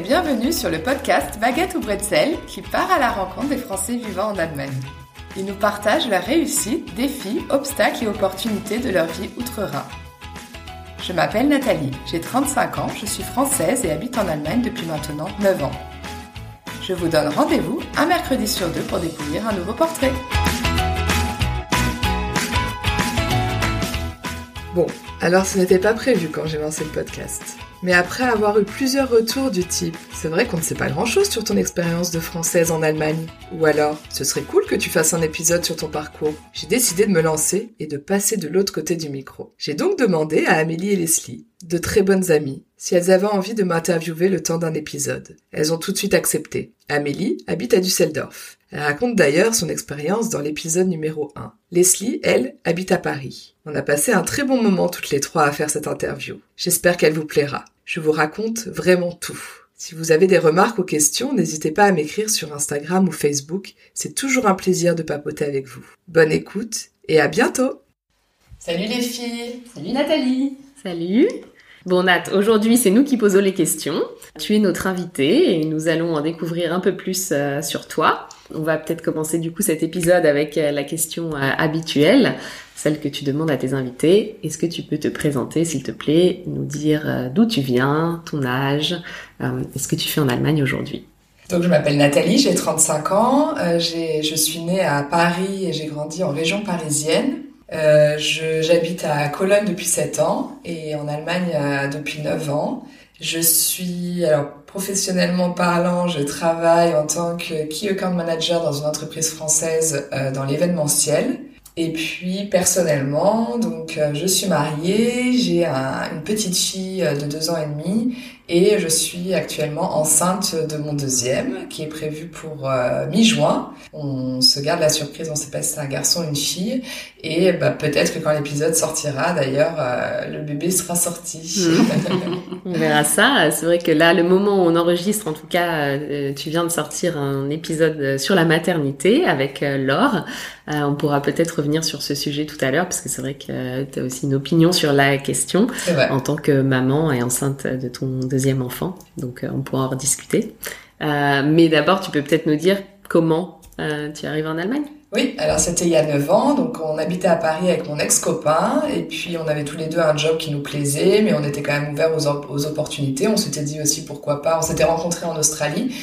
bienvenue sur le podcast Baguette ou Bretzel qui part à la rencontre des Français vivant en Allemagne. Ils nous partagent leurs réussites, défis, obstacles et opportunités de leur vie outre-Rhin. Je m'appelle Nathalie, j'ai 35 ans, je suis française et habite en Allemagne depuis maintenant 9 ans. Je vous donne rendez-vous un mercredi sur deux pour découvrir un nouveau portrait. Bon, alors ce n'était pas prévu quand j'ai lancé le podcast. Mais après avoir eu plusieurs retours du type C'est vrai qu'on ne sait pas grand chose sur ton expérience de française en Allemagne. Ou alors Ce serait cool que tu fasses un épisode sur ton parcours. J'ai décidé de me lancer et de passer de l'autre côté du micro. J'ai donc demandé à Amélie et Leslie, de très bonnes amies, si elles avaient envie de m'interviewer le temps d'un épisode. Elles ont tout de suite accepté. Amélie habite à Düsseldorf. Elle raconte d'ailleurs son expérience dans l'épisode numéro 1. Leslie, elle, habite à Paris. On a passé un très bon moment toutes les trois à faire cette interview. J'espère qu'elle vous plaira. Je vous raconte vraiment tout. Si vous avez des remarques ou questions, n'hésitez pas à m'écrire sur Instagram ou Facebook. C'est toujours un plaisir de papoter avec vous. Bonne écoute et à bientôt Salut les filles Salut Nathalie Salut Bon Nat, aujourd'hui c'est nous qui posons les questions. Tu es notre invitée et nous allons en découvrir un peu plus euh, sur toi. On va peut-être commencer du coup cet épisode avec euh, la question euh, habituelle celle que tu demandes à tes invités. Est-ce que tu peux te présenter, s'il te plaît, nous dire d'où tu viens, ton âge, est ce que tu fais en Allemagne aujourd'hui? Donc je m'appelle Nathalie, j'ai 35 ans, je suis née à Paris et j'ai grandi en région parisienne. Euh, J'habite à Cologne depuis 7 ans et en Allemagne depuis 9 ans. Je suis, alors professionnellement parlant, je travaille en tant que Key Account Manager dans une entreprise française dans l'événementiel. Et puis personnellement, donc euh, je suis mariée, j'ai une petite fille euh, de deux ans et demi et je suis actuellement enceinte de mon deuxième qui est prévu pour euh, mi-juin. On se garde la surprise, on sait pas si c'est un garçon ou une fille et bah, peut-être que quand l'épisode sortira d'ailleurs le bébé sera sorti. on verra ça. C'est vrai que là le moment où on enregistre en tout cas tu viens de sortir un épisode sur la maternité avec Laure. on pourra peut-être revenir sur ce sujet tout à l'heure parce que c'est vrai que tu as aussi une opinion sur la question en tant que maman et enceinte de ton deuxième enfant. Donc euh, on pourra en rediscuter. Euh, mais d'abord, tu peux peut-être nous dire comment euh, tu arrives en Allemagne? Oui, alors c'était il y a 9 ans, donc on habitait à Paris avec mon ex-copain, et puis on avait tous les deux un job qui nous plaisait, mais on était quand même ouverts aux, aux opportunités. On s'était dit aussi pourquoi pas, on s'était rencontrés en Australie,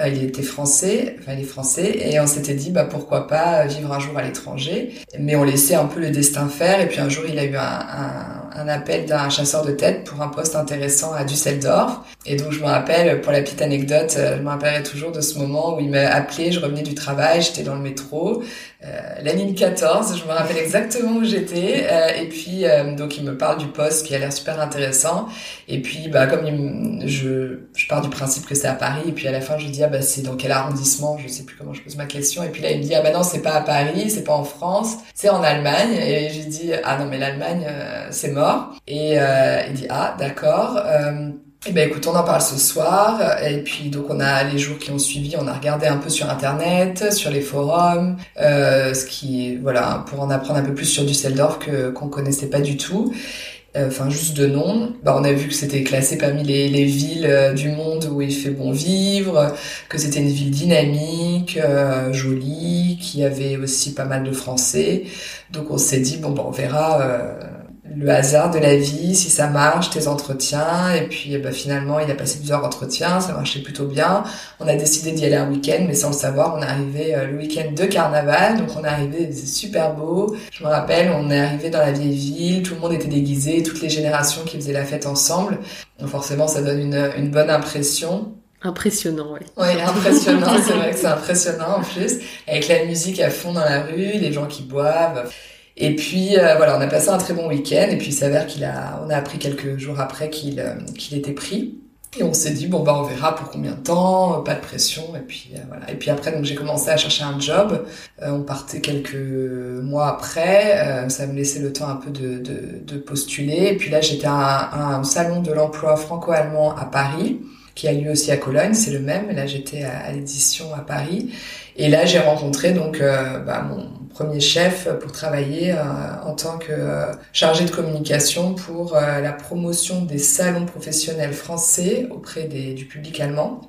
euh, il était français, enfin il est français, et on s'était dit bah pourquoi pas vivre un jour à l'étranger. Mais on laissait un peu le destin faire, et puis un jour il a eu un, appel d'un chasseur de tête pour un poste intéressant à Düsseldorf. Et donc je me rappelle, pour la petite anecdote, euh, je me rappellerai toujours de ce moment où il m'a appelé, je revenais du travail, j'étais dans le métro, euh, la ligne 14, je me rappelle exactement où j'étais, euh, et puis euh, donc il me parle du poste qui a l'air super intéressant, et puis bah comme je, je pars du principe que c'est à Paris, et puis à la fin je lui dis ah bah c'est dans quel arrondissement, je sais plus comment je pose ma question, et puis là il me dit ah bah non c'est pas à Paris, c'est pas en France, c'est en Allemagne, et j'ai dit ah non mais l'Allemagne c'est mort, et il dit ah d'accord. Eh ben écoute, on en parle ce soir et puis donc on a les jours qui ont suivi, on a regardé un peu sur internet, sur les forums, euh, ce qui voilà pour en apprendre un peu plus sur Düsseldorf que qu'on connaissait pas du tout. Euh, enfin juste de nom. Bah, on a vu que c'était classé parmi les, les villes euh, du monde où il fait bon vivre, que c'était une ville dynamique, euh, jolie, qui avait aussi pas mal de Français. Donc on s'est dit bon bah on verra le hasard de la vie, si ça marche, tes entretiens. Et puis bah, finalement, il a passé plusieurs entretiens, ça marchait plutôt bien. On a décidé d'y aller un week-end, mais sans le savoir, on est arrivé euh, le week-end de carnaval. Donc on est arrivé, c'était super beau. Je me rappelle, on est arrivé dans la vieille ville, tout le monde était déguisé, toutes les générations qui faisaient la fête ensemble. Donc forcément, ça donne une, une bonne impression. Impressionnant, oui. Oui, impressionnant, c'est vrai que c'est impressionnant en plus. Avec la musique à fond dans la rue, les gens qui boivent. Et puis euh, voilà, on a passé un très bon week-end. Et puis il s'avère qu'il a, on a appris quelques jours après qu'il euh, qu'il était pris. Et on s'est dit bon bah on verra pour combien de temps, pas de pression. Et puis euh, voilà. Et puis après donc j'ai commencé à chercher un job. on partait quelques mois après. ça me laissait le temps un peu de, de, de postuler. Et puis là j'étais à un, salon de l'emploi franco-allemand à Paris qui a lieu aussi à Cologne, c'est le même. Là, j'étais à, l'édition à Paris, et là, j'ai rencontré donc bah, mon premier chef pour travailler en tant que chargé de communication pour la promotion des salons professionnels français auprès du public allemand.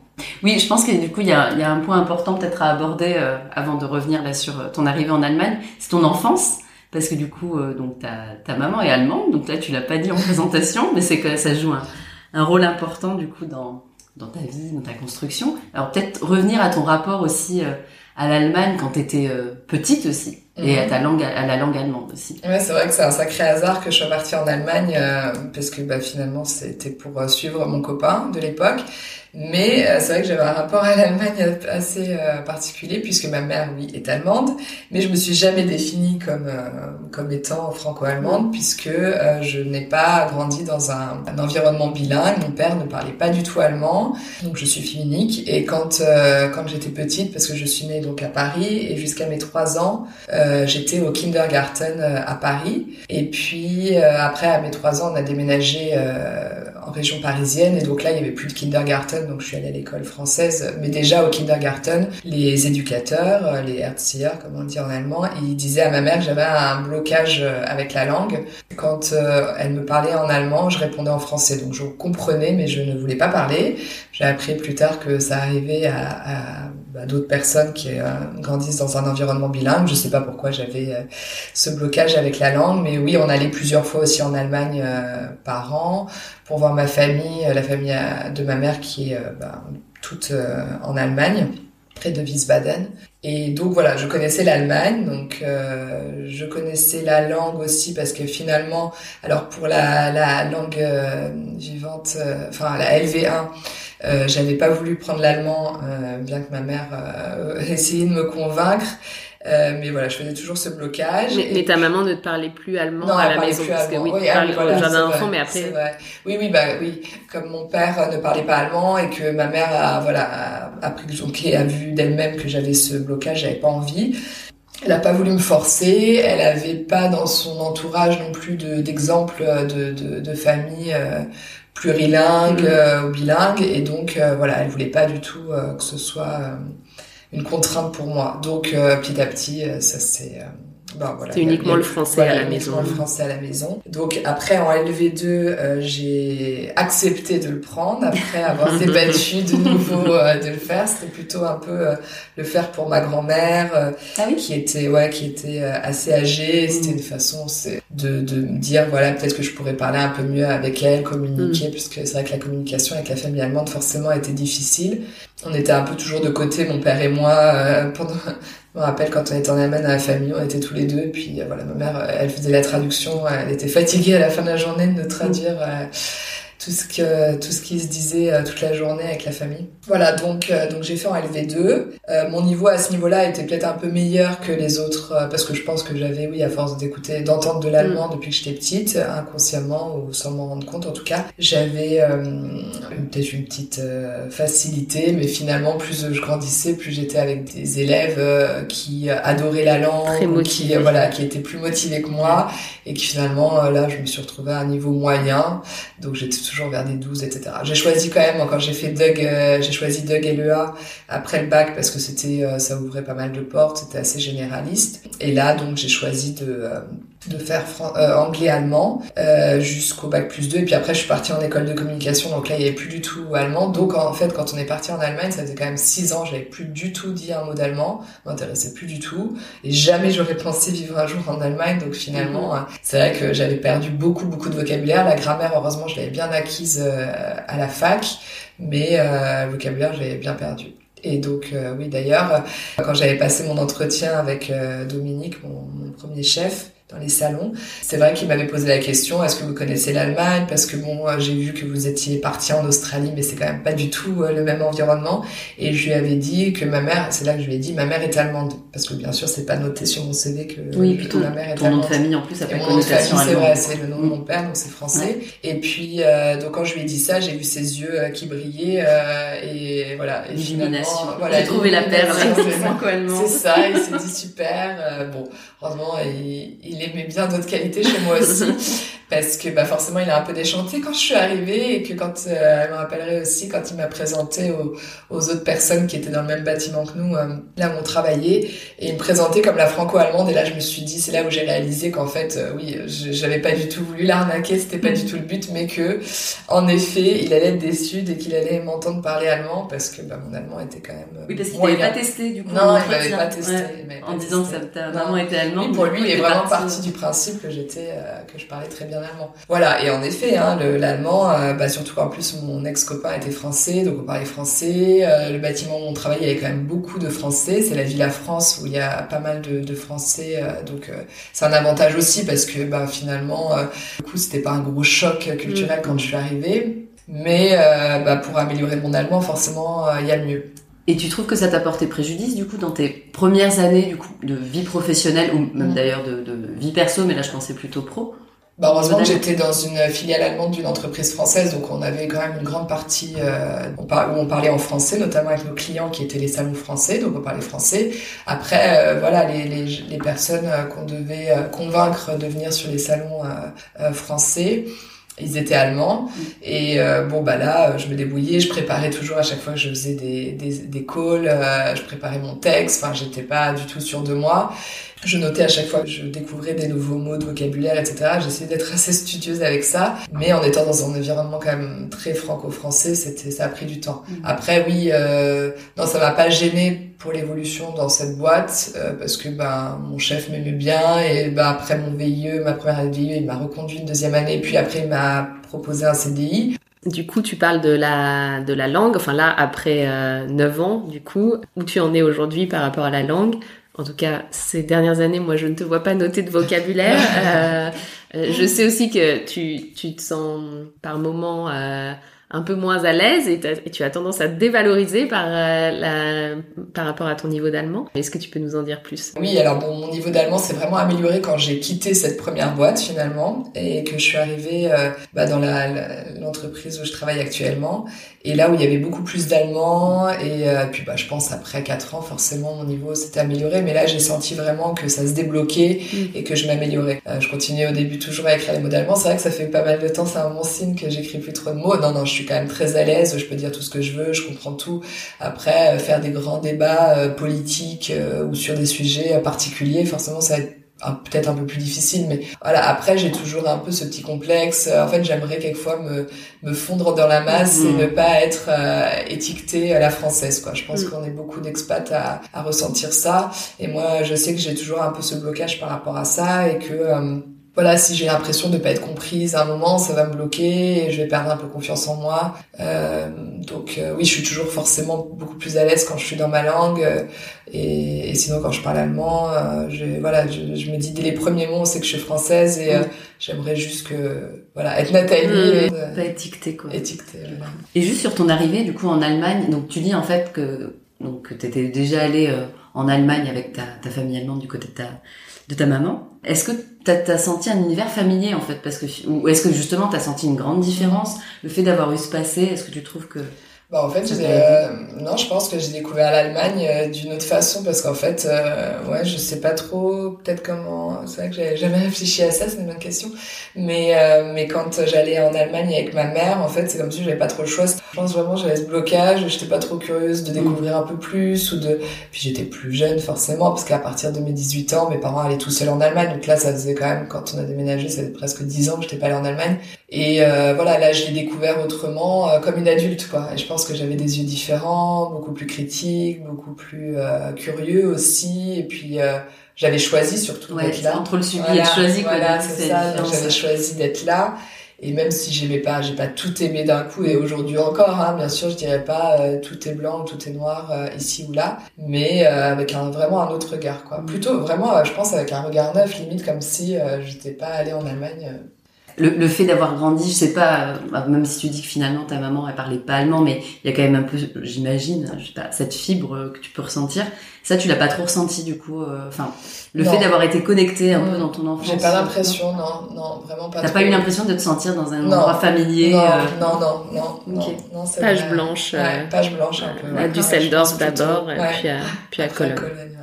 Oui, je pense que du coup, il y a, un point important peut-être à aborder euh, avant de revenir là sur euh, ton arrivée en Allemagne, c'est ton enfance. Parce que du coup, euh, donc ta, ta maman est allemande, donc là tu l'as pas dit en présentation, mais c'est que ça joue un, un, rôle important du coup dans, dans ta vie, dans ta construction. Alors peut-être revenir à ton rapport aussi à l'Allemagne quand tu étais petite aussi et à mhm. ta langue à la langue allemande aussi. Ouais, c'est vrai que c'est un sacré hasard que je sois partie en Allemagne parce que bah, finalement c'était pour suivre mon copain de l'époque mais euh, c'est vrai que j'avais un rapport à l'Allemagne assez euh, particulier puisque ma mère, oui, est allemande, mais je me suis jamais définie comme euh, comme étant franco-allemande puisque je n'ai pas grandi dans un, un, environnement bilingue. Mon père ne parlait pas du tout allemand, donc je suis fille Et quand quand j'étais petite, parce que je suis née donc à Paris et jusqu'à mes trois ans, j'étais au kindergarten à Paris. Et puis après, à mes trois ans, on a déménagé région parisienne et donc là, il y avait plus de kindergarten donc je suis allée à l'école française, mais déjà au kindergarten, les éducateurs, euh, les Erzieher, comme on dit en allemand, ils disaient à ma mère j'avais un blocage euh, avec la langue. Quand euh, elle me parlait en allemand, je répondais en français, donc je comprenais, mais je ne voulais pas parler. J'ai appris plus tard que ça arrivait à, d'autres personnes qui grandissent dans un environnement bilingue. Je sais pas pourquoi j'avais ce blocage avec la langue, mais oui, on allait plusieurs fois aussi en Allemagne par an pour voir ma famille, la famille de ma mère qui euh, bah, toute euh, en Allemagne, près de Wiesbaden. Et donc voilà, je connaissais l'Allemagne, donc euh, je connaissais la langue aussi parce que finalement, alors pour la langue vivante, enfin la LV1, j'avais pas voulu prendre l'allemand, bien que ma mère essayait de me convaincre. Euh, mais voilà, je faisais toujours ce blocage. Mais, ta maman ne te parlait plus allemand à la maison parce que oui, tu ah, voilà, au jardin d'enfant, mais après. Vrai. Oui, oui, bah oui. Comme mon père ne parlait pas allemand et que ma mère a voilà a, pris donc a vu d'elle-même que j'avais ce blocage, j'avais pas envie. Elle a pas voulu me forcer. Elle avait pas dans son entourage non plus d'exemples de, de, de, famille. Euh, plurilingue mm. euh, ou bilingue et donc euh, voilà elle voulait pas du tout que ce soit une contrainte pour moi. Donc euh, petit à petit, euh, ça c'est bah, voilà, c'est uniquement le français à la maison. le français à la maison. Donc après en LV2, euh, j'ai accepté de le prendre après avoir débattu de nouveau de le faire. C'était plutôt un peu le faire pour ma grand-mère ah oui qui était ouais qui était assez âgée. Mm. C'était une façon de de me dire voilà peut-être que je pourrais parler un peu mieux avec elle, communiquer mm. puisque c'est vrai que la communication avec la famille allemande forcément était difficile on était un peu toujours de côté, mon père et moi, euh, pendant, je me rappelle quand on était en Allemagne dans la famille, on était tous les deux, et puis euh, voilà, ma mère, elle faisait la traduction, elle était fatiguée à la fin de la journée de traduire. Euh, tout ce que tout ce qui se disait euh, toute la journée avec la famille. Voilà, donc euh, donc j'ai fait en LV2. Euh, mon niveau à ce niveau-là était peut-être un peu meilleur que les autres parce que je pense que j'avais oui à force d'écouter d'entendre de l'allemand mm. depuis que j'étais petite, inconsciemment ou sans m'en rendre compte en tout cas, j'avais peut-être une petite facilité, mais finalement plus je grandissais, plus j'étais avec des élèves qui adoraient la langue, qui voilà, qui étaient plus motivés que moi et qui finalement là je me suis retrouvée à un niveau moyen, donc j'étais toujours vers des 12, etc. J'ai choisi quand même, quand j'ai fait Doug, euh, j'ai choisi Doug et LEA après le bac parce que c'était, euh, ça ouvrait pas mal de portes, c'était assez généraliste. Et là, donc, j'ai choisi de, euh, de faire euh, anglais-allemand euh, jusqu'au bac plus 2 et puis après je suis partie en école de communication. Donc là il y avait plus du tout allemand. Donc en fait quand on est parti en Allemagne ça faisait quand même 6 ans j'avais plus du tout dit un mot d'allemand. M'intéressait plus du tout. Et jamais j'aurais pensé vivre un jour en Allemagne. Donc finalement mhm. c'est vrai que j'avais perdu beaucoup beaucoup de vocabulaire. La grammaire heureusement je l'avais bien acquise euh, à la fac. Mais euh, le vocabulaire j'avais bien perdu. Et donc oui d'ailleurs quand j'avais passé mon entretien avec Dominique mon, mon premier chef dans les salons. C'est vrai qu'il m'avait posé la question est-ce que vous connaissez l'Allemagne? Parce que bon, euh, j'ai vu que vous étiez parti en Australie, mais c'est quand même pas du tout euh, le même environnement. Et je lui avais dit que ma mère, c'est là que je lui ai dit, ma mère est allemande, parce que bien sûr c'est pas noté sur mon CV que, oui, plutôt ma mère est ton allemande. nom de famille en plus, ça fait connotation C'est vrai, c'est le nom de mon père, donc c'est français. Et puis euh, donc quand je lui ai dit ça, j'ai vu ses yeux qui brillaient et voilà. Et voilà, j'ai trouvé la perle C'est ça, il s'est dit super. bon, heureusement il, il aimait bien d'autres qualités chez moi aussi. parce que bah forcément il a un peu déchanté quand je suis arrivée et que quand euh, elle me rappellerait aussi quand il m'a présenté aux, aux, autres personnes qui étaient dans le même bâtiment que nous euh, là où on travaillait. Et il me présentait comme la franco-allemande. Et là je me suis dit c'est là où j'ai réalisé qu'en fait euh, oui j'avais pas du tout voulu l'arnaquer. C'était pas du tout le but. Mais que en effet il allait être déçu dès qu'il allait m'entendre parler allemand parce que bah, mon allemand était quand même oui parce qu'il t'avait pas testé du coup non il m'avait pas testé en disant que ta maman était allemande pour lui il est vraiment parti. du principe que j'étais que je parlais très bien allemand. Voilà, et en effet, hein, l'allemand, euh, bah, surtout qu'en plus mon ex-copain était français, donc on parlait français. Euh, le bâtiment où on travaillait, il y avait quand même beaucoup de français. C'est la Villa France où il y a pas mal de, de français, euh, donc c'est un avantage aussi parce que bah, finalement, du coup, c'était pas un gros choc culturel mm. quand je suis arrivée. Mais bah, pour améliorer mon allemand, forcément, il y a mieux. Et tu trouves que ça t'a porté préjudice du coup dans tes premières années du coup de vie professionnelle ou même mm. d'ailleurs de, de, vie perso, mais là je pensais plutôt pro? Bah, heureusement que j'étais dans une filiale allemande d'une entreprise française, donc on avait quand même une grande partie euh, où on parlait en français, notamment avec nos clients qui étaient les salons français, donc on parlait français. Après, euh, voilà, les, les, les personnes euh, qu'on devait convaincre de venir sur les salons français, ils étaient allemands mm. et bon bah là je me débrouillais je préparais toujours à chaque fois que je faisais des des, des calls je préparais mon texte enfin j'étais pas du tout sûre de moi je notais à chaque fois que je découvrais des nouveaux mots de vocabulaire, etc. J'essayais d'être assez studieuse avec ça, mais en étant dans un environnement quand même très franco-français, c'était ça a pris du temps. Mm. Après, oui, euh, non, ça m'a pas gêné pour l'évolution dans cette boîte euh, parce que ben mon chef m'aimait bien et ben après mon VIE, ma première année de VIE, il m'a reconduit une deuxième année, puis après il m'a proposé un CDI. Du coup, tu parles de la de la langue. Enfin là, après euh, 9 ans, du coup, où tu en es aujourd'hui par rapport à la langue en tout cas, ces dernières années, moi, je ne te vois pas noter de vocabulaire. Euh, euh, je sais aussi que tu, tu te sens par moments euh, un peu moins à l'aise et, tu as tendance à te dévaloriser par, euh, la, par rapport à ton niveau d'allemand. Est-ce que tu peux nous en dire plus? Oui, alors bon, mon niveau d'allemand s'est vraiment amélioré quand j'ai quitté cette première boîte finalement et que je suis arrivée euh, bah, dans l'entreprise où je travaille actuellement et là où il y avait beaucoup plus d'allemand et euh, puis bah je pense après quatre ans forcément mon niveau s'était amélioré mais là j'ai senti vraiment que ça se débloquait mm. et que je m'améliorais. je continuais au début toujours à écrire les mots d'allemand. C'est vrai que ça fait pas mal de temps, c'est un bon signe que j'écris plus trop de mots. Non non, je suis quand même très à l'aise, je peux dire tout ce que je veux, je comprends tout. Après, euh, faire des grands débats euh, politiques euh, ou sur des sujets particuliers, forcément, ça va être peut-être un peu plus difficile mais voilà après j'ai toujours un peu ce petit complexe en fait j'aimerais quelquefois me me fondre dans la masse et mm. ne pas être euh, étiquetée à la française quoi je pense mm. qu'on est beaucoup d'expats à, à ressentir ça et moi je sais que j'ai toujours un peu ce blocage par rapport à ça et que voilà, si j'ai l'impression de pas être comprise à un moment, ça va me bloquer et je vais perdre un peu confiance en moi. Euh, donc euh, oui, je suis toujours forcément beaucoup plus à l'aise quand je suis dans ma langue euh, et, et, sinon quand je parle allemand, euh, je, voilà, je, je, me dis dès les premiers mots, c'est que je suis française et j'aimerais juste que voilà être Nathalie, mmh, pas étiquetée quoi. Étiquetée. Et juste sur ton arrivée du coup en Allemagne, donc tu dis en fait que donc t'étais déjà allée en Allemagne avec ta, ta famille allemande du côté de ta de ta maman. Est-ce que t'as as senti un univers familier en fait? Parce que ou est-ce que justement t'as senti une grande différence? Le fait d'avoir eu ce passé Est-ce que tu trouves que bah en fait, euh, non, je pense que j'ai découvert l'Allemagne euh, d'une autre façon parce qu'en fait, euh, ouais, je sais pas trop peut-être comment. C'est vrai que j'avais jamais réfléchi à ça, c'est une bonne question. Mais euh, mais quand j'allais en Allemagne avec ma mère, en fait, c'est comme si j'avais pas trop le choix. Je pense vraiment j'avais ce blocage, j'étais pas trop curieuse de découvrir un peu plus ou de. Puis j'étais plus jeune forcément parce qu'à partir de mes 18 ans, mes parents allaient tout seuls en Allemagne. Donc là, ça faisait quand même quand on a déménagé, ça faisait presque 10 ans que j'étais pas allée en Allemagne. Et voilà, là, je l'ai découvert autrement, comme une adulte, quoi. Et je pense que j'avais des yeux différents, beaucoup plus critiques, beaucoup plus euh, curieux aussi. Et puis euh, j'avais choisi surtout d'être là. Entre le subi et le choisi, voilà, c'est ça. J'avais choisi d'être là. Et même si j'aimais pas, j'ai pas tout aimé d'un coup. Et aujourd'hui encore, hein, bien sûr, je dirais pas euh, tout est blanc, tout est noir ici ou là, mais avec un vraiment un autre regard, quoi. Mm. Plutôt vraiment, je pense avec un regard neuf, limite comme si j'étais pas allée en Allemagne le, le fait d'avoir grandi, je sais pas, euh, même si tu dis que finalement ta maman elle parlait pas allemand, mais il y a quand même un peu, j'imagine, je sais pas, cette fibre que tu peux ressentir. Ça, tu l'as pas trop ressenti du coup. Euh, enfin, le fait d'avoir été connecté un peu dans ton enfance. J'ai pas l'impression, non, non, vraiment pas. T'as pas eu l'impression de te sentir dans un endroit familier. Non, euh... non, non, non, okay. non, Page blanche. Ouais, page blanche un peu. À Düsseldorf d'abord, puis à, puis à, Cologne. Tu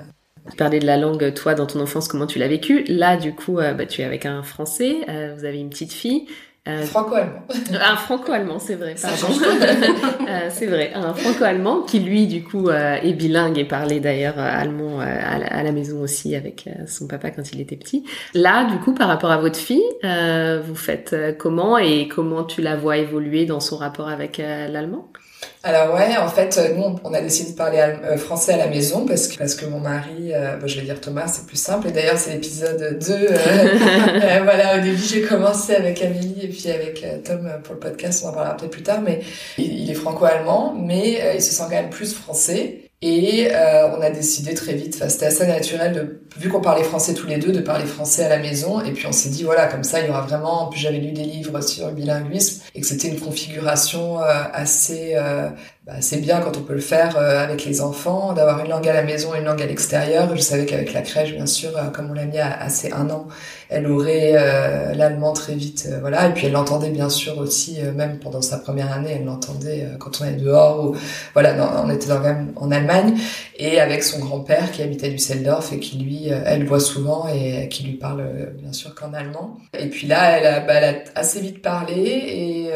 parlais de la langue, toi, dans ton enfance, comment tu l'as vécu. Là, du coup, bah, tu es avec un Français, vous avez une petite fille. Euh, franco-allemand. Un franco-allemand, c'est vrai, pardon. euh, c'est vrai, un franco-allemand qui lui, du coup, euh, est bilingue et parlait d'ailleurs euh, allemand à la, maison aussi avec son papa quand il était petit. Là, du coup, par rapport à votre fille, vous faites comment et comment tu la vois évoluer dans son rapport avec l'allemand? Alors ouais, en fait, nous, on a décidé de parler euh, français à la maison parce que parce que mon mari, euh, je vais dire Thomas, c'est plus simple. Et d'ailleurs, c'est l'épisode 2. Euh, voilà, au début, j'ai commencé avec Amélie et puis avec Tom pour le podcast. On en parlera peut-être plus tard, mais il, est franco-allemand, mais il se sent quand même plus français. Et euh, on a décidé très vite, c'était assez naturel, de, vu qu'on parlait français tous les deux, de parler français à la maison. Et puis on s'est dit, voilà, comme ça, il y aura vraiment... J'avais lu des livres sur le bilinguisme et que c'était une configuration euh, assez euh, bah, c'est bien quand on peut le faire euh, avec les enfants, d'avoir une langue à la maison et une langue à l'extérieur. Je savais qu'avec la crèche, bien sûr, euh, comme on l'a mis à, ses un an, elle aurait euh, l'allemand très vite, voilà. Et puis elle l'entendait bien sûr aussi, même pendant sa première année, elle l'entendait quand on est dehors. Ou, voilà, on était dans, en Allemagne et avec son grand-père qui habitait à Düsseldorf et qui lui, elle voit souvent et qui lui parle bien sûr qu'en allemand. Et puis là, elle a, bah, elle a assez vite parlé et,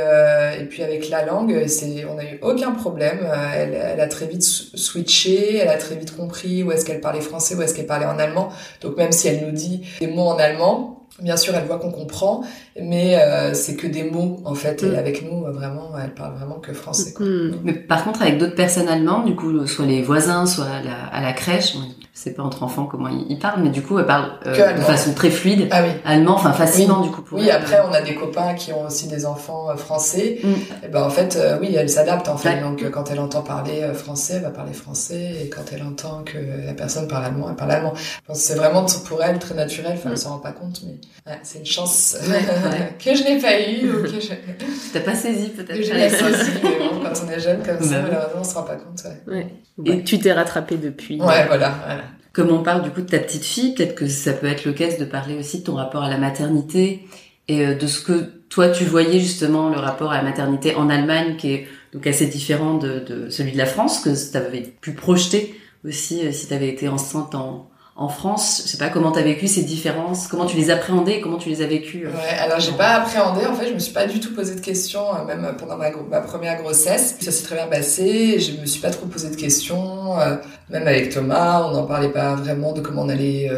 et puis avec la langue, c'est, on a eu aucun problème euh, elle, elle, a très vite switché, elle a très vite compris où est-ce qu'elle parlait français, où est-ce qu'elle parlait en allemand. Donc même si elle nous dit des mots en allemand, Bien sûr, elle voit qu'on comprend, mais euh, c'est que des mots en fait. Et mm. avec nous, vraiment, elle parle vraiment que français. Quoi. Mm. Mais par contre, avec d'autres personnes allemandes, du coup, soit les voisins, soit à la, à la crèche, sais pas entre enfants comment ils, parlent, mais du coup, elle parle euh, de façon très fluide, ah, oui. allemand, enfin facilement du coup. Pour oui, après, on a des copains qui ont aussi des enfants euh, français. Mm. Et ben en fait, euh, oui, elle s'adapte en fait. Donc quand elle entend parler français, elle va parler français, et quand elle entend que la personne parle allemand, elle parle allemand. C'est vraiment pour elle très naturel. Enfin, elle mm. s'en rend pas compte, mais c'est une chance que je n'ai pas eu ou que je. T'as pas saisi peut-être. Que je l'ai saisi, mais bon, quand on est jeune comme ça, bah malheureusement, on se rend pas compte. Ouais. Et tu t'es rattrapé depuis. Ouais, voilà. voilà. Comme on parle du coup de ta petite fille, peut-être que ça peut être l'occasion de parler aussi de ton rapport à la maternité et euh, de ce que toi tu voyais justement le rapport à la maternité en Allemagne qui est donc assez différent de, de celui de la France que tu avais pu projeter aussi euh, si tu avais été enceinte en, en France, je sais pas comment tu as vécu ces différences, comment tu les appréhendais comment tu les as vécues. Euh, ouais, alors j'ai pas appréhendé, en fait, je me suis pas du tout posé de questions, euh, même pendant ma, ma première grossesse. Ça s'est très bien passé, je me suis pas trop posé de questions, euh, même avec Thomas, on n'en parlait pas vraiment de comment on allait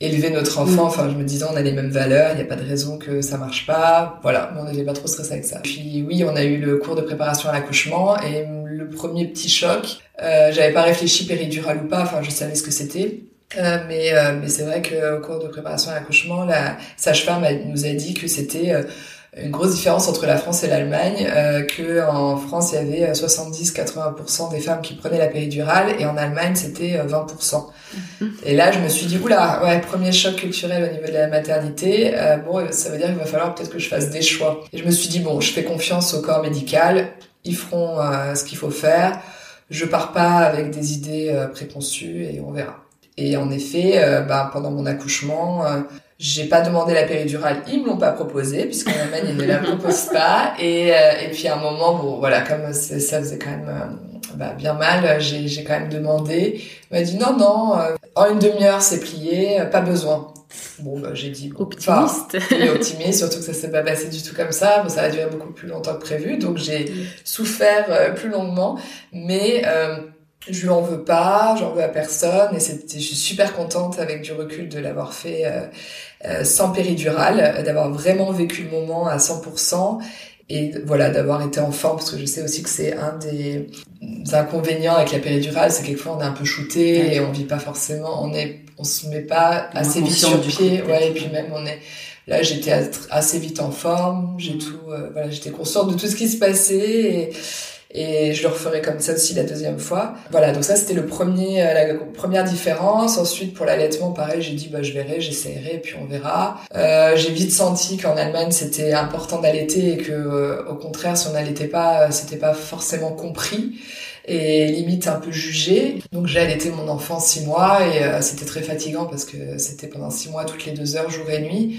élever notre enfant. Mm. Enfin, je me disais, on a les mêmes valeurs, il n'y a pas de raison que ça marche pas. Voilà, on n'avait pas trop stressé avec ça. Puis oui, on a eu le cours de préparation à l'accouchement et le premier petit choc, euh, j'avais pas réfléchi péridurale ou pas, enfin, je savais ce que c'était. Euh, mais euh, mais c'est vrai qu'au cours de préparation à l'accouchement, la sage-femme nous a dit que c'était euh, une grosse différence entre la France et l'Allemagne, euh, que en France il y avait 70-80% des femmes qui prenaient la péridurale et en Allemagne c'était 20%. Mm-hmm. Et là je me suis dit oula, ouais premier choc culturel au niveau de la maternité. bon ça veut dire qu'il va falloir peut-être que je fasse des choix. Et je me suis dit bon je fais confiance au corps médical, ils feront ce qu'il faut faire. Je pars pas avec des idées préconçues et on verra. Et en effet, euh, bah, pendant mon accouchement, euh, j'ai pas demandé la péridurale, ils me l'ont pas proposé puisqu'en Allemagne ils ne la proposent pas. Et, euh, et puis à un moment, bon voilà, comme ça faisait quand même bah, bien mal, j'ai, quand même demandé. Il m'a dit non non, en une demi-heure c'est plié, pas besoin. Bon bah j'ai dit optimiste. et optimiste, surtout que ça s'est pas passé du tout comme ça. Bon, ça a duré beaucoup plus longtemps que prévu, donc j'ai mm. souffert plus longuement, mais je lui en veux pas, j'en veux à personne et je suis super contente avec du recul de l'avoir fait euh, euh, sans péridurale, d'avoir vraiment vécu le moment à 100% et voilà d'avoir été en forme parce que je sais aussi que c'est un des inconvénients avec la péridurale, c'est quelquefois on est un peu shooté et on vit pas forcément, on est on se met pas assez vite sur pied, ouais et puis même on est là j'étais assez vite en forme, j'ai tout euh, voilà, j'étais consciente de tout ce qui se passait et et je le referai comme ça aussi la deuxième fois. Voilà, donc ça c'était le premier, euh, la première différence. Ensuite pour l'allaitement, pareil, j'ai dit bah je verrai, j'essaierai, puis on verra. Euh, j'ai vite senti qu'en Allemagne c'était important d'allaiter et que euh, au contraire si on n'allaitait pas, c'était pas forcément compris et limite un peu jugé. Donc j'ai allaité mon enfant six mois et c'était très fatigant parce que c'était pendant six mois toutes les deux heures jour et nuit.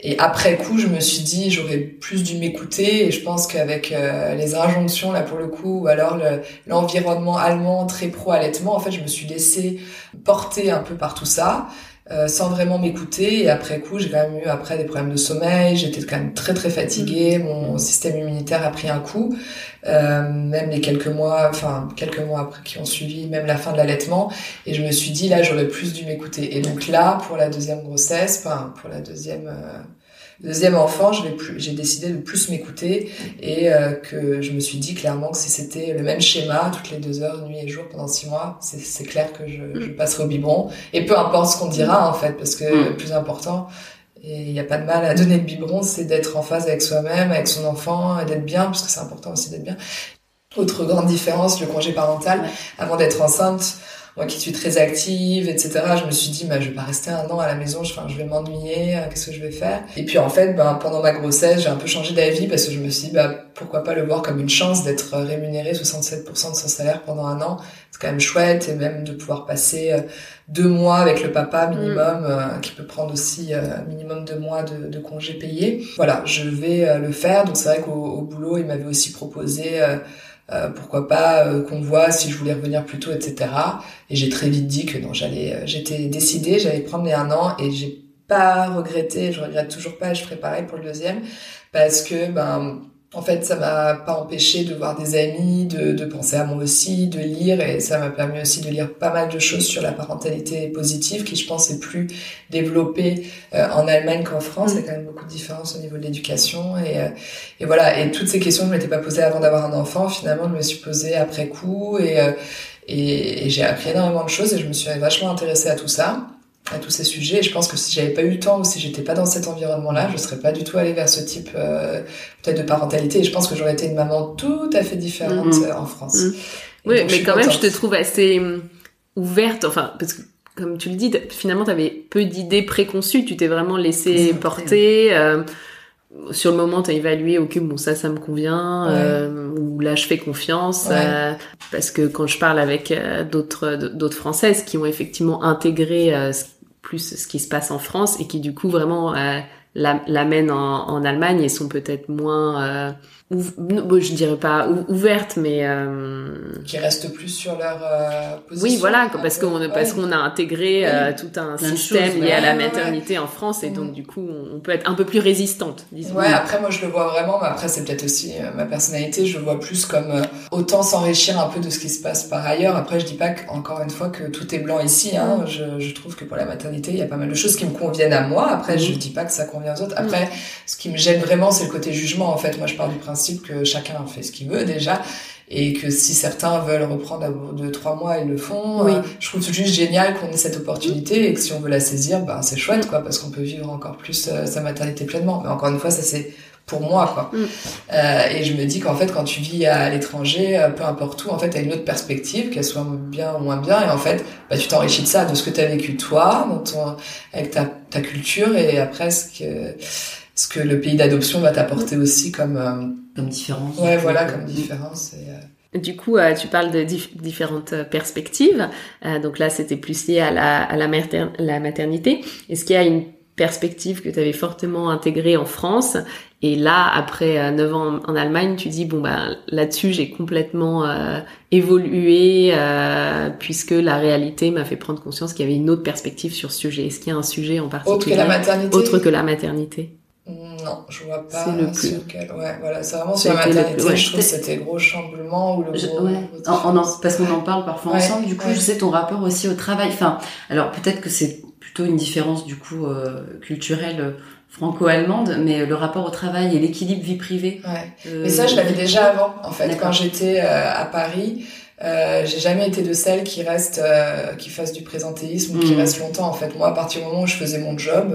Et après coup, je me suis dit, j'aurais plus dû m'écouter. Et je pense qu'avec euh, les injonctions, là, pour le coup, ou alors l'environnement allemand très pro-allaitement, en fait, je me suis laissée porter un peu par tout ça. Euh, sans vraiment m'écouter. Et après coup, j'ai quand même eu après des problèmes de sommeil. J'étais quand même très très fatiguée. Mm. Mon système immunitaire a pris un coup. Euh, même les quelques mois, enfin quelques mois après qui ont suivi, même la fin de l'allaitement. Et je me suis dit là, j'aurais plus dû m'écouter. Et donc là, pour la deuxième grossesse, enfin pour la deuxième euh, Deuxième enfant, j'ai décidé de plus m'écouter et euh, que je me suis dit clairement que si c'était le même schéma toutes les deux heures, nuit et jour pendant six mois, c'est, clair que je, mm. je, passerai au biberon. Et peu importe ce qu'on dira en fait, parce que mm. le plus important, et il n'y a pas de mal à donner le biberon, c'est d'être en phase avec soi-même, avec son enfant, et d'être bien, parce que c'est important aussi d'être bien. Autre grande différence, le congé parental, avant d'être enceinte, moi qui suis très active, etc. Je me suis dit, bah, je vais pas rester un an à la maison, je, enfin, je vais m'ennuyer, euh, qu'est-ce que je vais faire? Et puis en fait, ben, pendant ma grossesse, j'ai un peu changé d'avis parce que je me suis dit, bah, pourquoi pas le voir comme une chance d'être rémunéré 67% de son salaire pendant un an? C'est quand même chouette et même de pouvoir passer euh, deux mois avec le papa minimum, mm. euh, qui peut prendre aussi minimum deux mois de, de congés payés. Voilà, je vais le faire. Donc c'est vrai qu'au au boulot, il m'avait aussi proposé euh, pourquoi pas euh, qu'on voit si je voulais revenir plus tôt, etc. Et j'ai très vite dit que non, j'allais, euh, j'étais décidée, j'allais prendre les un an et j'ai pas regretté, je regrette toujours pas, je ferai pareil pour le deuxième parce que ben en fait, ça m'a pas empêché de voir des amis, de, de, penser à moi aussi, de lire, et ça m'a permis aussi de lire pas mal de choses sur la parentalité positive, qui je pense est plus développée euh, en Allemagne qu'en France. Il y a quand même beaucoup de différences au niveau de l'éducation, et, euh, et voilà. Et toutes ces questions, je m'étais pas posées avant d'avoir un enfant. Finalement, je me suis posée après coup, et, euh, et, et j'ai appris énormément de choses, et je me suis vachement intéressée à tout ça à tous ces sujets. Et je pense que si j'avais pas eu le temps ou si j'étais pas dans cet environnement-là, je serais pas du tout allée vers ce type euh, peut-être de parentalité. Et je pense que j'aurais été une maman tout à fait différente mm-hmm. euh, en France. Mm-hmm. Oui, mais quand même, je te trouve assez hum, ouverte. Enfin, parce que comme tu le dis, finalement, tu avais peu d'idées préconçues. Tu t'es vraiment laissé porter. Euh, sur le moment, tu as évalué, ok, bon, ça, ça me convient, euh, ou là, je fais confiance, euh, parce que quand je parle avec d'autres d'autres Françaises qui ont effectivement intégré plus ce qui se passe en France et qui du coup vraiment l'amènent en, en, Allemagne et sont peut-être moins bon, je dirais pas ouverte mais euh... qui restent plus sur leur euh, position. Oui, voilà, parce qu'on parce qu'on a intégré euh, tout un système lié à la maternité en France et donc du coup on peut être un peu plus résistante, disons. Ouais, après moi je le vois vraiment, mais après c'est peut-être aussi euh, ma personnalité, je le vois plus comme euh, autant s'enrichir un peu de ce qui se passe par ailleurs. Après je dis pas encore une fois que tout est blanc ici, hein. Je, je trouve que pour la maternité il y a pas mal de choses qui me conviennent à moi. Après je mm. dis pas que ça convient aux autres. Après ce qui me gêne vraiment c'est le côté jugement en fait. Moi je pars du principe que chacun fait ce qu'il veut déjà et que si certains veulent reprendre à de trois mois, ils le font. Oui. Euh, je trouve juste génial qu'on ait cette opportunité et que si on veut la saisir, ben c'est chouette quoi, parce qu'on peut vivre encore plus euh, sa maternité pleinement. Mais encore une fois, ça c'est pour moi quoi. Mm. Euh, et je me dis qu'en fait, quand tu vis à l'étranger, euh, peu importe où, en fait, t'as une autre perspective, qu'elle soit bien ou moins bien, et en fait, bah, tu t'enrichis de ça, de ce que t'as vécu toi, dans ton, avec ta, ta culture et après ce que ce que le pays d'adoption va t'apporter aussi comme euh, comme différence. Ouais, voilà, comme différence. Et, euh, Du coup, euh, tu parles de différentes perspectives. donc là, c'était plus lié à la, à la, la maternité. Est-ce qu'il y a une perspective que tu avais fortement intégrée en France? Et là après neuf ans en, Allemagne tu dis bon bah là-dessus j'ai complètement évolué puisque la réalité m'a fait prendre conscience qu'il y avait une autre perspective sur ce sujet est-ce qu'il y a un sujet en particulier autre que la maternité? Autre que la maternité non, je vois pas c'est le plus... sur quel... Ouais, voilà, c'est vraiment sur la maternité, je trouve que c'était gros chamboulement ou le gros... Ouais. parce qu'on en parle parfois ensemble, du coup, je sais ton rapport aussi au travail. Enfin, alors peut-être que c'est plutôt une différence du coup euh, culturelle euh, franco-allemande, mais le rapport au travail et l'équilibre vie privée. Ouais. Euh, mais ça, je l'avais déjà avant, en fait, quand j'étais euh, à Paris. Euh, j'ai jamais été de celle qui reste, euh, qui fasse du présentéisme ou qui mm. reste longtemps. En fait, moi, à partir du moment où je faisais mon job,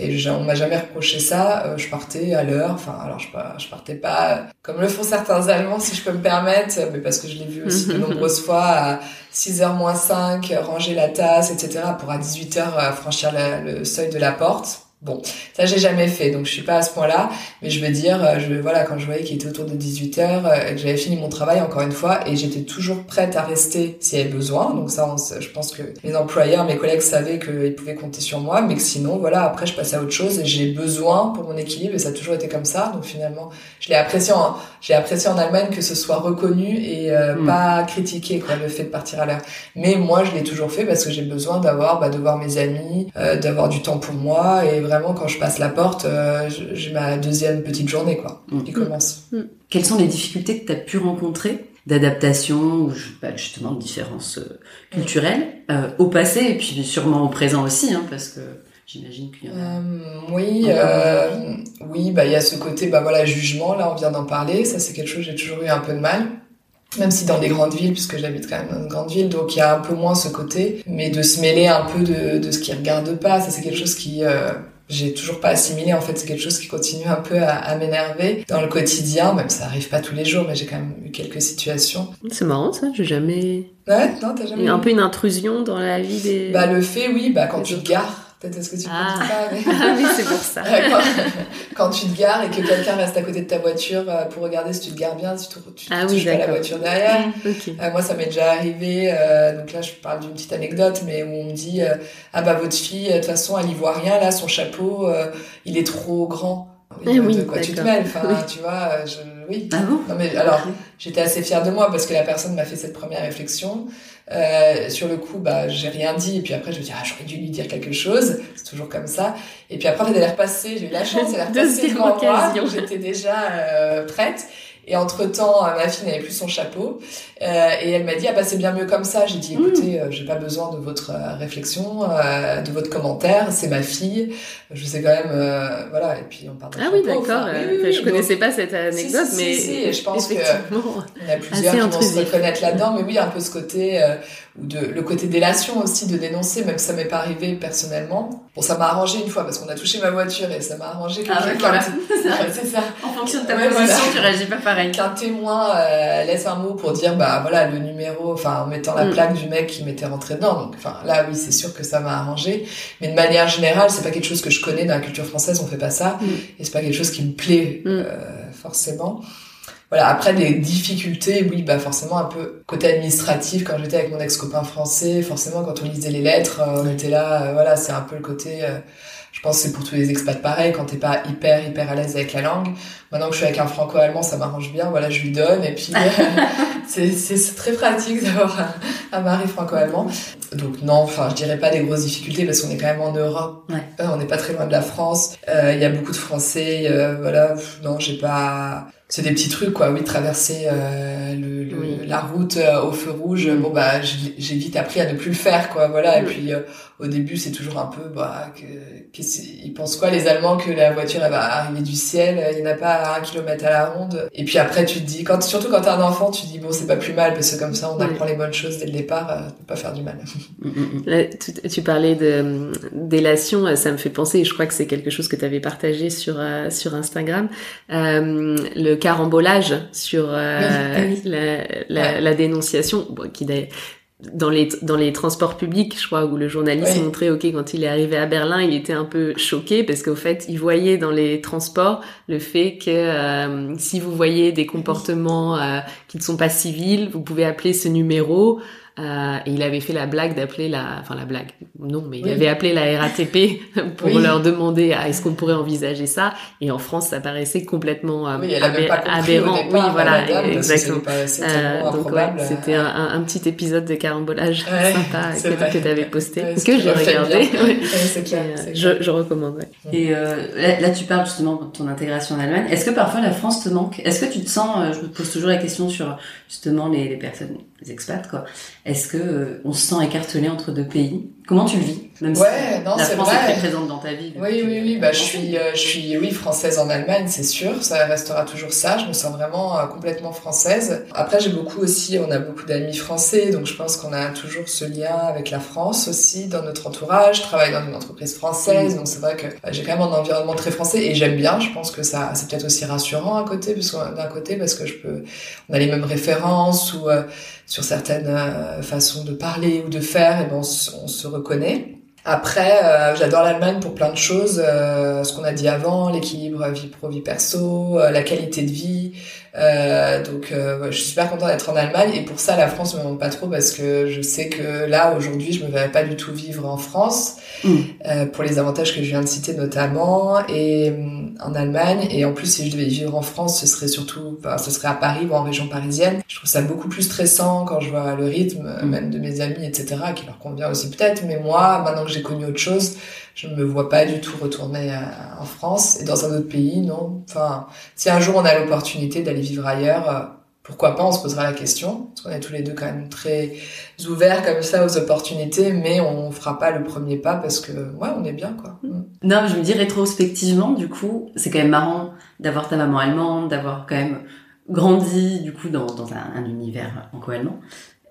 et on m'a jamais reproché ça. Euh, je partais à l'heure. Enfin, alors je, je partais pas comme le font certains Allemands, si je peux me permettre, mais parce que je l'ai vu aussi de nombreuses fois à 6h moins 5, ranger la tasse, etc. pour à 18h euh, franchir le seuil de la porte. Bon, ça j'ai jamais fait, donc je suis pas à ce point-là, mais je veux dire, euh, je voilà, quand je voyais qu'il était autour de 18 h euh, que j'avais fini mon travail encore une fois, et j'étais toujours prête à rester s'il y avait besoin. Donc ça, je pense que mes employeurs, mes collègues savaient qu'ils pouvaient compter sur moi, mais que sinon, voilà, après je passais à autre chose et j'ai besoin pour mon équilibre, et ça a toujours été comme ça. Donc finalement, je l'ai apprécié en, j'ai apprécié en Allemagne que ce soit reconnu et euh, mm. pas critiqué, quoi, le fait de partir à l'heure. Mais moi, je l'ai toujours fait parce que j'ai besoin d'avoir, bah, de voir mes amis, d'avoir du temps pour moi et vraiment, quand je passe la porte, euh, j'ai ma deuxième petite journée, quoi, mm. qui commence. Mm. Quelles sont les difficultés que tu as pu rencontrer d'adaptation ou justement de différences euh, culturelles euh, au passé et puis sûrement au présent aussi, hein, parce que j'imagine qu'il y en a. oui, oui, bah il y a ce côté, bah voilà, jugement. Là, on vient d'en parler. Ça, c'est quelque chose j'ai toujours eu un peu de mal même si dans des grandes villes, puisque j'habite quand même dans une grande ville, donc il y a un peu moins ce côté, mais de se mêler un peu de, de ce qui regarde pas, ça c'est quelque chose qui euh, j'ai toujours pas assimilé en fait, c'est quelque chose qui continue un peu à, à m'énerver dans le quotidien, même ça arrive pas tous les jours, mais j'ai quand même eu quelques situations. C'est marrant ça, j'ai jamais. Ouais, non, t'as jamais. Un peu une intrusion dans la vie des. Bah le fait, oui, bah quand tu te gares Peut-être est-ce que tu peux ah. pas, ah oui, c'est pour ça. quand, tu te gares et que quelqu'un reste à côté de ta voiture euh, pour regarder si tu te gares bien, si tu, tu ah, touches pas la voiture derrière. Mm, euh, moi, ça m'est déjà arrivé. Euh, donc là, je parle d'une petite anecdote, mais où on me dit ah bah votre fille, de toute façon, elle y voit rien là, son chapeau, il est trop grand. Eh oui, de quoi tu te mêles? Enfin, tu vois, je, oui. Ah bon? Non mais alors, j'étais assez fière de moi parce que la personne m'a fait cette première réflexion. Euh, sur le coup, bah, j'ai rien dit. Et puis après, je me dis, ah, j'aurais dû lui dire quelque chose. C'est toujours comme ça. Et puis après, elle est repassée. J'ai eu la chance, elle est repassée devant moi. J'étais déjà euh, prête. Et entre-temps, euh, ma fille n'avait plus son chapeau. Euh, et elle m'a dit, ah bah c'est bien mieux comme ça. J'ai dit, écoutez, mm. euh, j'ai pas besoin de votre réflexion, euh, de votre commentaire. C'est ma fille. Je sais quand même, voilà. Et puis on parle Ah oui, d'accord. je connaissais pas cette anecdote, mais si, je pense que on a plusieurs qui vont se reconnaître là-dedans. Mais oui, un peu ce côté ou de le côté délation aussi de dénoncer, même si ça m'est pas arrivé personnellement. Bon, ça m'a arrangé une fois parce qu'on a touché ma voiture et ça m'a arrangé. Ah ouais, voilà. c'est ça. En fonction de ta position, tu réagis pas pareil. Qu'un témoin laisse un mot pour dire, bah bah, voilà le numéro, enfin en mettant la mm. plaque du mec qui m'était rentré dedans. Donc enfin là oui c'est sûr que ça m'a arrangé, mais de manière générale c'est pas quelque chose que je connais dans la culture française, on fait pas ça mm. et c'est pas quelque chose qui me plaît mm. euh, forcément. Voilà, après des difficultés, oui, bah forcément un peu côté administratif, quand j'étais avec mon ex-copain français, forcément quand on lisait les lettres, euh, on était là, euh, voilà, c'est un peu le côté je pense que c'est pour tous les expats pareil, quand t'es pas hyper, hyper à l'aise avec la langue. Maintenant que je suis avec un franco-allemand, ça m'arrange bien. Voilà, je lui donne. Et puis, c'est très pratique d'avoir un, mari franco-allemand. Donc non, enfin, je dirais pas des grosses difficultés parce qu'on est quand même en Europe. Ouais. Euh, on n'est pas très loin de la France. Euh, il y a beaucoup de Français. Euh, voilà, non, j'ai pas c'est des petits trucs quoi. Oui traverser euh, le, la route euh, au feu rouge bon bah j'ai vite appris à ne plus le faire quoi voilà. Et puis euh, au début c'est toujours un peu bah que, ils pensent quoi les Allemands que la voiture elle va arriver du ciel il n'y en a pas à un kilomètre à la ronde. Et puis après tu te dis quand surtout quand t'es un enfant tu te dis bon c'est pas plus mal parce que comme ça on apprend les bonnes choses dès le départ euh, pas faire du mal. Mm, mm, mm. Là, tu, tu, parlais de délation ça me fait penser et je crois que c'est quelque chose que tu avais partagé sur sur Instagram le carambolage sur euh, la, la, la, dénonciation, bon, qui dans les dans les transports publics, je crois, où le journaliste montrait, ok, quand il est arrivé à Berlin, il était un peu choqué parce qu'au fait, il voyait dans les transports le fait que euh, si vous voyez des comportements euh, qui ne sont pas civils, vous pouvez appeler ce numéro. Euh, et il avait fait la blague d'appeler la, enfin la blague, non, mais il avait appelé la RATP pour leur demander ah, est-ce qu'on pourrait envisager ça? Et en France, ça paraissait complètement euh, aberrant. oui, voilà, exactement. Euh, donc ouais, c'était un, un, petit épisode de carambolage sympa que, tu avais posté, que j'ai regardé. je, je, recommande. Et là, là, tu parles justement de ton intégration en Allemagne. Est-ce que parfois la France te manque? Est-ce que tu te sens, je me pose toujours la question sur justement les, les personnes, les expats, quoi. Est-ce que euh, on se sent écartelé entre deux pays? Comment tu le vis Même ouais, non, la France est très présente dans ta vie. Oui, oui, oui. Bah, je suis, euh, je suis, oui, française en Allemagne, c'est sûr. Ça restera toujours ça. Je me sens vraiment euh, complètement française. Après, j'ai beaucoup aussi, on a beaucoup d'amis français, donc je pense qu'on a toujours ce lien avec la France aussi dans notre entourage. Je travaille dans une entreprise française, donc c'est vrai que bah, j'ai quand même un environnement très français et j'aime bien. Je pense que ça, c'est peut-être aussi rassurant à côté, parce d'un côté, parce que je peux, on a les mêmes références ou euh, sur certaines façons de parler ou de faire, et ben on, on se Après, euh, j'adore l'Allemagne pour plein de choses. Euh, ce qu'on a dit avant, l'équilibre vie pro vie perso, euh, la qualité de vie. Donc, je suis super contente d'être en Allemagne. Et pour ça, la France me manque pas trop parce que je sais que là, aujourd'hui, je me verrais pas du tout vivre en France. Mm. pour les avantages que je viens de citer notamment et en Allemagne et en plus si je devais vivre en France ce serait surtout enfin, ce serait à Paris ou en région parisienne je trouve ça beaucoup plus stressant quand je vois le rythme mm. même de mes amis etc qui leur convient aussi peut-être mais moi maintenant que j'ai connu autre chose, je ne me vois pas du tout retourner euh, en France et dans un autre pays, non. Enfin, si un jour on a l'opportunité d'aller vivre ailleurs, euh, pourquoi pas, on se posera la question, parce qu'on est tous les deux quand même très ouverts comme ça aux opportunités, mais on fera pas le premier pas parce que, ouais, on est bien, quoi. Mm. Non, je me dis rétrospectivement, du coup, c'est quand même marrant d'avoir ta maman allemande, d'avoir quand même grandi, du coup, dans, dans un, un univers franco-allemand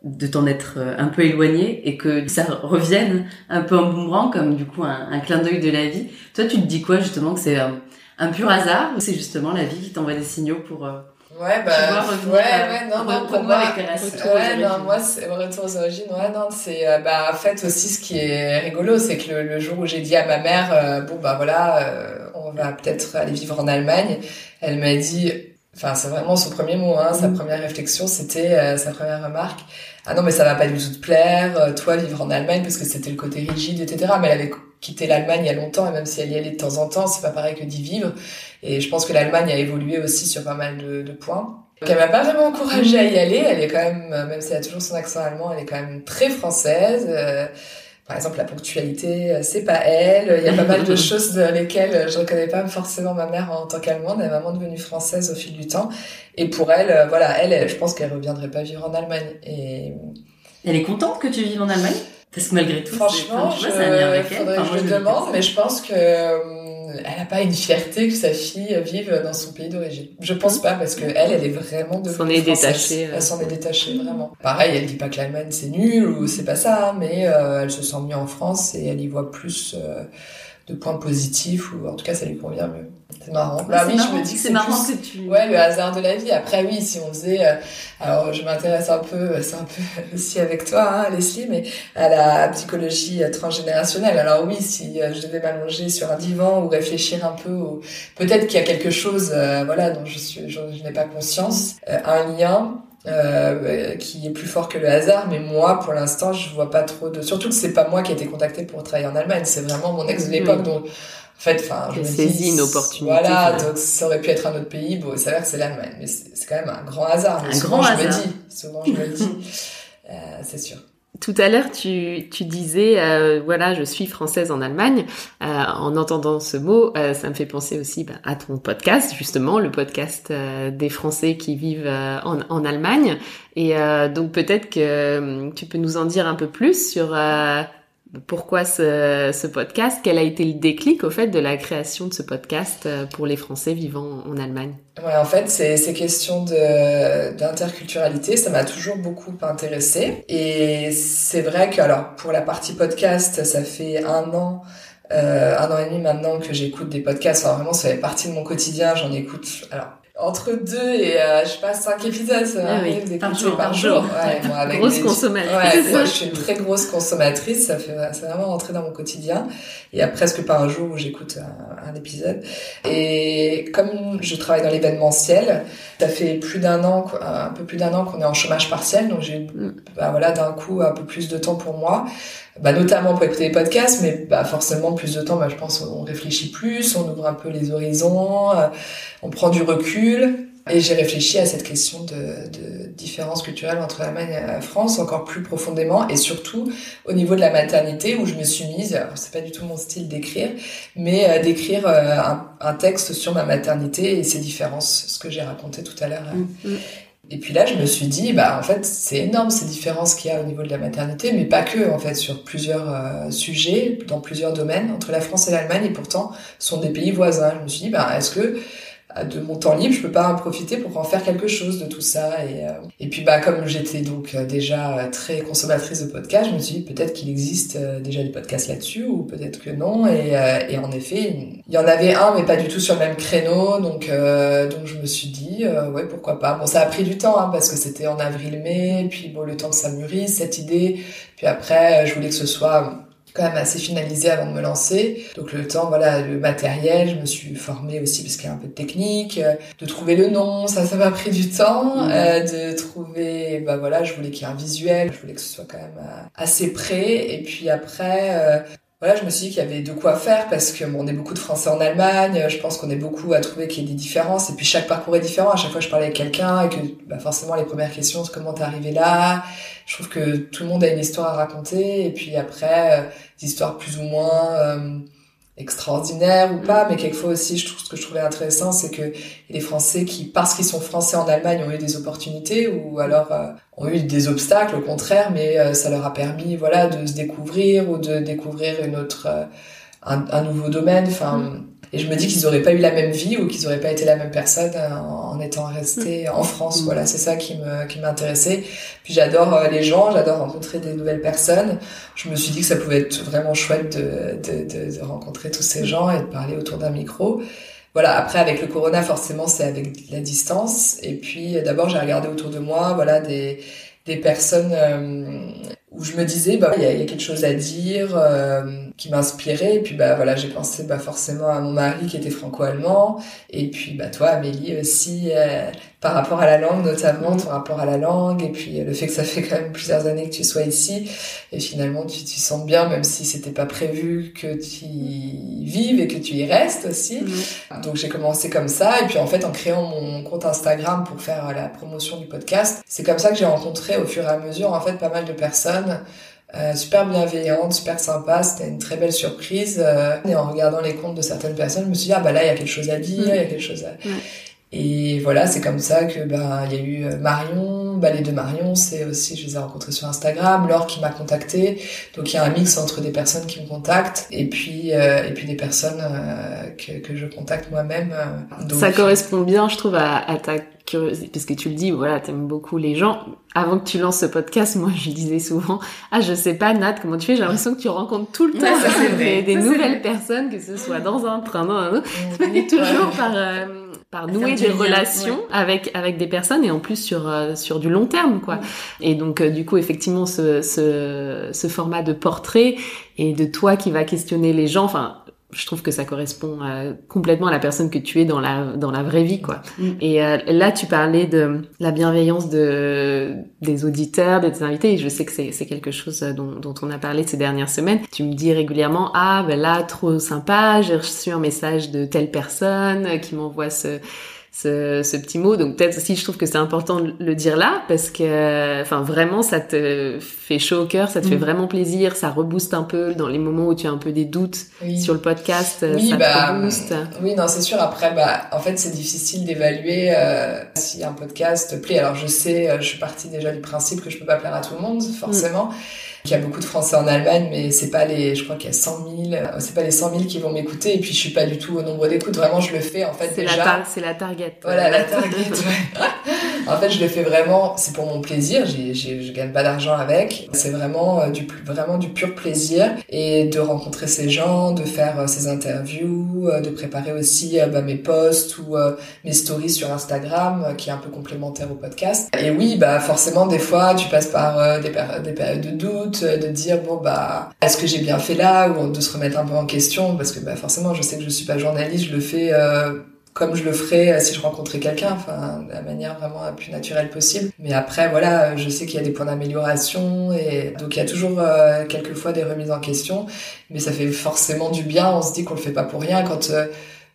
de t'en être euh, un peu éloigné et que ça revienne un peu en boomerang comme du coup un, clin d'œil de la vie. Toi, tu te dis quoi justement que c'est un, pur hasard ou c'est justement la vie qui t'envoie des signaux pour euh, Ouais, bah, ouais, ouais, non, non, pour moi, ouais, non, moi, c'est retour aux origines, ouais, non, c'est, euh, bah, en fait, aussi, ce qui est rigolo, c'est que le, jour où j'ai dit à ma mère, bon, bah, voilà, on va peut-être aller vivre en Allemagne, elle m'a dit, Enfin, c'est vraiment son premier mot, hein, sa mm. première réflexion, c'était euh, sa première remarque. Ah non, mais ça va pas du tout te plaire, euh, toi vivre en Allemagne, parce que c'était le côté rigide, etc. Mais elle avait quitté l'Allemagne il y a longtemps, et même si elle y allait de temps en temps, c'est pas pareil que d'y vivre. Et je pense que l'Allemagne a évolué aussi sur pas mal de, de points. Donc elle m'a pas vraiment encouragée à y aller. Elle est quand même, même si elle a toujours son accent allemand, elle est quand même très française. Euh, par exemple, la ponctualité, euh, c'est pas elle. Il y a pas mal de choses dans lesquelles je reconnais pas forcément ma mère en tant qu'allemande. Elle est vraiment devenue française au fil du temps. Et pour elle, euh, voilà, elle, je pense qu'elle reviendrait pas vivre en Allemagne. Et elle est contente que tu vives en Allemagne? Parce que malgré tout, franchement, je, faudrait que je, je demande, mais je pense que euh, elle n'a pas une fierté que sa fille vive dans son pays d'origine. Je pense pas parce que elle, elle est vraiment de s'en est détachée. Elle s'en est détachée vraiment. Pareil, elle dit pas que l'Allemagne c'est nul ou c'est pas ça, mais euh, elle se sent mieux en France et elle y voit plus euh, de points positifs ou en tout cas ça lui convient mieux. C'est marrant. Bah oui, je me dis que c'est marrant que tu. Ouais, le hasard de la vie. Après, oui, si on faisait, euh, alors je m'intéresse un peu, c'est un peu aussi avec toi, hein, Leslie, mais à la psychologie transgénérationnelle. Alors oui, si euh, je devais m'allonger sur un divan ou réfléchir un peu, peut-être qu'il y a quelque chose, euh, voilà, dont je suis, je, n'ai pas conscience, un lien. Euh, qui est plus fort que le hasard, mais moi, pour l'instant, je vois pas trop de. Surtout que c'est pas moi qui ai été contactée pour travailler en Allemagne, c'est vraiment mon ex de l'époque, donc en fait, enfin, je me saisi une opportunité. Voilà, donc ça aurait pu être un autre pays. Bon, il s'avère que c'est l'Allemagne, mais c'est quand même un grand hasard. Un grand je hasard. me dis, souvent je me le dis, euh, c'est sûr. Tout à l'heure, tu, disais, euh, voilà, je suis française en Allemagne. Euh, en entendant ce mot, euh, ça me fait penser aussi bah, à ton podcast, justement, le podcast des Français qui vivent en, en, Allemagne. Et donc peut-être que tu peux nous en dire un peu plus sur pourquoi ce, ce, podcast? Quel a été le déclic au fait de la création de ce podcast euh, pour les Français vivant en Allemagne? Ouais, en fait, c'est ces questions d'interculturalité, ça m'a toujours beaucoup intéressé. Et c'est vrai que, alors, pour la partie podcast, ça fait un an euh, un an et demi maintenant que j'écoute des podcasts. Enfin, vraiment, ça fait partie de mon quotidien. J'en écoute. Alors, entre deux et euh, je sais pas cinq épisodes ça ah oui, par jour par jour, Ouais, moi, avec grosse consommatrice. Ouais, moi, je suis une très grosse consommatrice ça fait c'est vraiment rentré dans mon quotidien. Il y a presque pas un jour où j'écoute un, un, épisode. Et comme je travaille dans l'événementiel ça fait plus d'un an un peu plus d'un an qu'on est en chômage partiel donc j'ai mm. bah, voilà d'un coup un peu plus de temps pour moi bah, notamment pour écouter les podcasts, mais bah, forcément plus de temps, bah, je pense on réfléchit plus, on ouvre un peu les horizons, euh, on prend du recul. Et j'ai réfléchi à cette question de, de différence culturelle entre l'Allemagne et la France encore plus profondément et surtout au niveau de la maternité où je me suis mise, c'est pas du tout mon style d'écrire, mais euh, d'écrire euh, un, un, texte sur ma maternité et ses différences, ce que j'ai raconté tout à l'heure. Mm, mm. Et puis là, je me suis dit, bah en fait, c'est énorme ces différences qu'il y a au niveau de la maternité, mais pas que, en fait, sur plusieurs euh, sujets, dans plusieurs domaines, entre la France et l'Allemagne, et pourtant, sont des pays voisins. Je me suis dit, bah est-ce que de mon temps libre, je peux pas en profiter pour en faire quelque chose de tout ça. Et, euh, et puis bah comme j'étais donc euh, déjà euh, très consommatrice de podcasts, je me suis dit peut-être qu'il existe déjà des podcasts là-dessus ou peut-être que non. Et, et, en effet, il y en avait un mais pas du tout sur le même créneau. Donc donc je me suis dit ouais pourquoi pas. Bon ça a pris du temps hein, parce que c'était en avril-mai. Puis bon le temps que ça mûrisse cette idée. Puis après je voulais que ce soit quand même assez finalisé avant de me lancer. Donc le temps, voilà, le matériel, je me suis formée aussi parce qu'il y a un peu de technique, euh, de trouver le nom, ça, ça m'a pris du temps, mmh. euh, de trouver, bah voilà, je voulais qu'il y ait un visuel, je voulais que ce soit quand même euh, assez prêt. Et puis après, voilà, je me suis dit qu'il y avait de quoi faire parce que bon, on est beaucoup de Français en Allemagne. Je pense qu'on est beaucoup à trouver qu'il y ait des différences. Et puis chaque parcours est différent. À chaque fois, je parlais avec quelqu'un et que bah, forcément les premières questions, c'est comment t'es arrivé là? Je trouve que tout le monde a une histoire à raconter. Et puis après, euh, des histoires plus ou moins euh, extraordinaires ou pas. Mais quelquefois aussi, je trouve ce que je trouvais intéressant, c'est que les Français qui, parce qu'ils sont Français en Allemagne, ont eu des opportunités ou alors euh, ont eu des obstacles au contraire, mais euh, ça leur a permis voilà de se découvrir ou de découvrir une autre euh, un, un, nouveau domaine. Enfin, mm. Et je me dis qu'ils auraient pas eu la même vie ou qu'ils auraient pas été la même personne euh, en, étant restés mm. en France. Mm. Voilà, c'est ça qui me qui m'intéressait. Puis j'adore les gens, j'adore rencontrer des nouvelles personnes. Je me suis dit que ça pouvait être vraiment chouette de, de, de, de rencontrer tous ces gens et de parler autour d'un micro voilà, après avec le corona, forcément, c'est avec la distance. Et puis d'abord, j'ai regardé autour de moi, voilà, des des personnes euh, où je me disais bah il y a, y a, quelque chose à dire euh, qui m'inspirait. Et puis bah voilà j'ai pensé bah forcément à mon mari qui était franco-allemand. Et puis bah toi Amélie aussi euh, par rapport à la langue notamment ton rapport à la langue et puis le fait que ça fait quand même plusieurs années que tu sois ici. Et finalement tu tu sens bien même si c'était pas prévu que tu y vives et que tu y restes aussi. Donc j'ai commencé comme ça. Et puis en fait en créant mon compte Instagram pour faire la promotion du podcast c'est comme ça que j'ai rencontré au fur et à mesure en fait pas mal de personnes euh, super bienveillante, super sympa, c'était une très belle surprise. Euh, et en regardant les comptes de certaines personnes, je me suis dit, ah bah là, il y a quelque chose à dire, il y a quelque chose à... Et voilà, c'est comme ça que ben il y a eu euh, Marion, bah les deux Marion, c'est aussi je les ai rencontrés sur Instagram, Laure qui m'a contacté. Donc il y a un mix entre des personnes qui me contactent et puis euh, et puis des personnes euh, que, que je contacte moi-même. Ça correspond bien, je trouve, à, à ta curiosité parce que tu le dis, voilà, t'aimes beaucoup les gens. Avant que tu lances ce podcast, moi je disais souvent, ah je sais pas Nat, comment tu fais? J'ai l'impression que tu rencontres tout le temps des, des nouvelles personnes, que ce soit dans un train, dans un autre. Tu toujours par par nouer des relations avec avec des personnes et en plus sur euh, sur du long terme quoi. Et donc euh, du coup effectivement ce, ce ce format de portrait et de toi qui va questionner les gens enfin je trouve que ça correspond euh, complètement à la personne que tu es dans la dans la vraie vie quoi. Mm. Et euh, là tu parlais de la bienveillance de des auditeurs, des invités et je sais que c'est c'est quelque chose euh, dont, dont on a parlé ces dernières semaines. Tu me dis régulièrement ah ben là trop sympa, j'ai reçu un message de telle personne qui m'envoie ce ce, ce, petit mot. Donc peut-être aussi, je trouve que c'est important de le dire là parce que, enfin, vraiment, ça te fait chaud au cœur, ça te fait mm. vraiment plaisir, ça rebooste un peu dans les moments où tu as un peu des doutes sur le podcast, oui, ça bah, te rebooste. Oui, non, c'est sûr. Après, bah, en fait, c'est difficile d'évaluer euh, si un podcast te plaît. Alors, je sais, euh, je suis partie déjà du principe que je peux pas plaire à tout le monde, forcément. Mm. Il y a beaucoup de Français en Allemagne, mais c'est pas les, je crois qu'il y a 100 000, euh, c'est pas les 100 000 qui vont m'écouter. Et puis je suis pas du tout au nombre d'écoutes. Vraiment, je le fais en fait c'est déjà. La c'est la target. Voilà, la target. en fait, je le fais vraiment. C'est pour mon plaisir. J'ai, j'ai, je gagne pas d'argent avec. C'est vraiment euh, du vraiment du pur plaisir et de rencontrer ces gens, de faire euh, ces interviews, de préparer aussi bah, mes posts ou mes stories sur Instagram, qui est un peu complémentaire au podcast. Et oui, bah forcément, des fois, tu passes par des, des périodes de doute de dire bon bah est-ce que j'ai bien fait là ou de se remettre un peu en question parce que bah forcément je sais que je suis pas journaliste, je le fais euh, comme je le ferais euh, si je rencontrais quelqu'un, enfin de la manière vraiment la plus naturelle possible. Mais après voilà, je sais qu'il y a des points d'amélioration et donc il y a toujours euh, quelquefois des remises en question, mais ça fait forcément du bien. On se dit qu'on le fait pas pour rien quand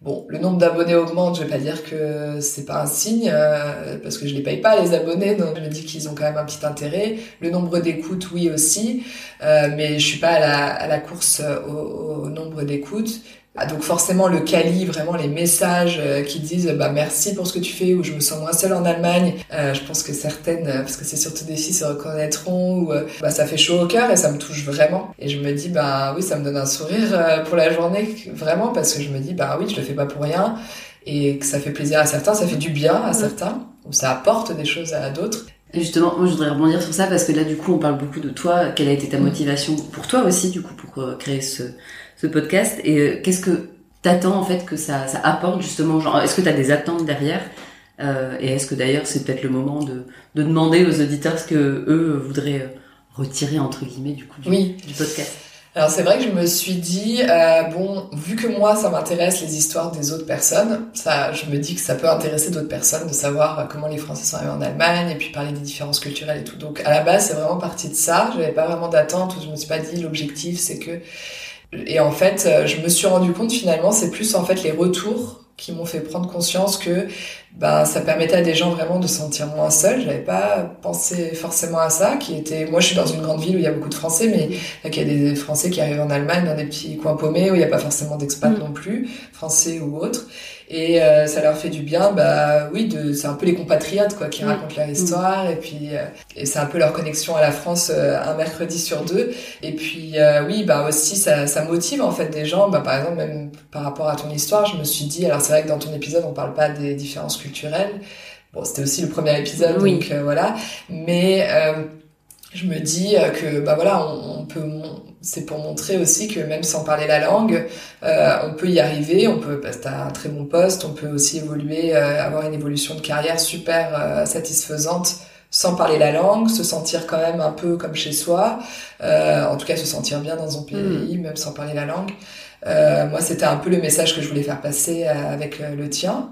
Bon, le nombre d'abonnés augmente, je vais pas dire que c'est pas un signe, euh, parce que je les paye pas les abonnés, donc je me dis qu'ils ont quand même un petit intérêt. Le nombre d'écoutes, oui aussi, euh, mais je suis pas à la, à la course au, au nombre d'écoutes. Ah, donc forcément le quali, vraiment les messages euh, qui disent bah merci pour ce que tu fais ou je me sens moins seule en Allemagne. Euh, je pense que certaines, euh, parce que c'est surtout des filles, se reconnaîtront ou bah ça fait chaud au cœur et ça me touche vraiment. Et je me dis bah oui ça me donne un sourire pour la journée vraiment parce que je me dis bah oui je le fais pas pour rien et que ça fait plaisir à certains, ça fait du bien à certains ou ça apporte des choses à d'autres. Justement, moi je voudrais rebondir sur ça parce que là du coup on parle beaucoup de toi, quelle a été ta motivation pour toi aussi du coup pour créer ce ce podcast. Et euh, qu'est-ce que t'attends en fait que ça, ça apporte justement Genre, est-ce que tu as des attentes derrière euh, Et est-ce que d'ailleurs c'est peut-être le moment de, de demander aux auditeurs ce que eux voudraient euh, retirer entre guillemets du coup du, oui. du podcast? Alors c'est vrai que je me suis dit euh, bon vu que moi ça m'intéresse les histoires des autres personnes ça je me dis que ça peut intéresser d'autres personnes de savoir comment les Français sont arrivés en Allemagne et puis parler des différences culturelles et tout donc à la base c'est vraiment parti de ça j'avais pas vraiment d'attente je me suis pas dit l'objectif c'est que et en fait euh, je me suis rendu compte finalement c'est plus en fait les retours qui m'ont fait prendre conscience que ben ça permettait à des gens vraiment de se sentir moins seuls. J'avais pas pensé forcément à ça. Qui était, moi, je suis dans une grande ville où il y a beaucoup de Français, mais il y a des Français qui arrivent en Allemagne dans des petits coins paumés où il n'y a pas forcément d'expats mm. non plus, français ou autres et euh, ça leur fait du bien bah oui c'est un peu les compatriotes quoi qui mm. racontent leur histoire. Et puis euh, et c'est un peu leur connexion à la France euh, un mercredi sur deux. Et puis oui bah aussi ça, ça motive en fait des gens. Bah par exemple même par rapport à ton histoire je me suis dit alors c'est vrai que dans ton épisode on parle pas des différences culturelles. Bon c'était aussi le premier épisode donc voilà. Mais je me dis que bah voilà on, on peut c'est pour montrer aussi que même sans parler la langue, euh, on peut y arriver, on peut, parce que t'as un très bon poste, on peut aussi évoluer, euh, avoir une évolution de carrière super euh, satisfaisante sans parler la langue, se sentir quand même un peu comme chez soi, en tout cas se sentir bien dans son pays, mm. même sans parler la langue. moi, c'était un peu le message que je voulais faire passer avec le tien.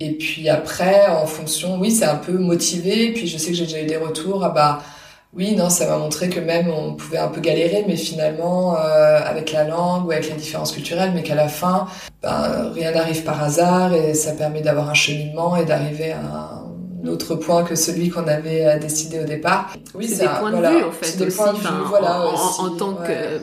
Et puis après, en fonction, oui, c'est un peu motivé. Puis je sais que j'ai déjà eu des retours. Ah bah, oui, non, ça m'a montré que même on pouvait un peu galérer, mais finalement, euh, avec la langue ou avec les différences culturelles, mais qu'à la fin, ben, rien n'arrive par hasard et ça permet d'avoir un cheminement et d'arriver à un autre point que celui qu'on avait euh, décidé au départ. Oui, c'est des points de vue, en fait, aussi. voilà, en, tant que...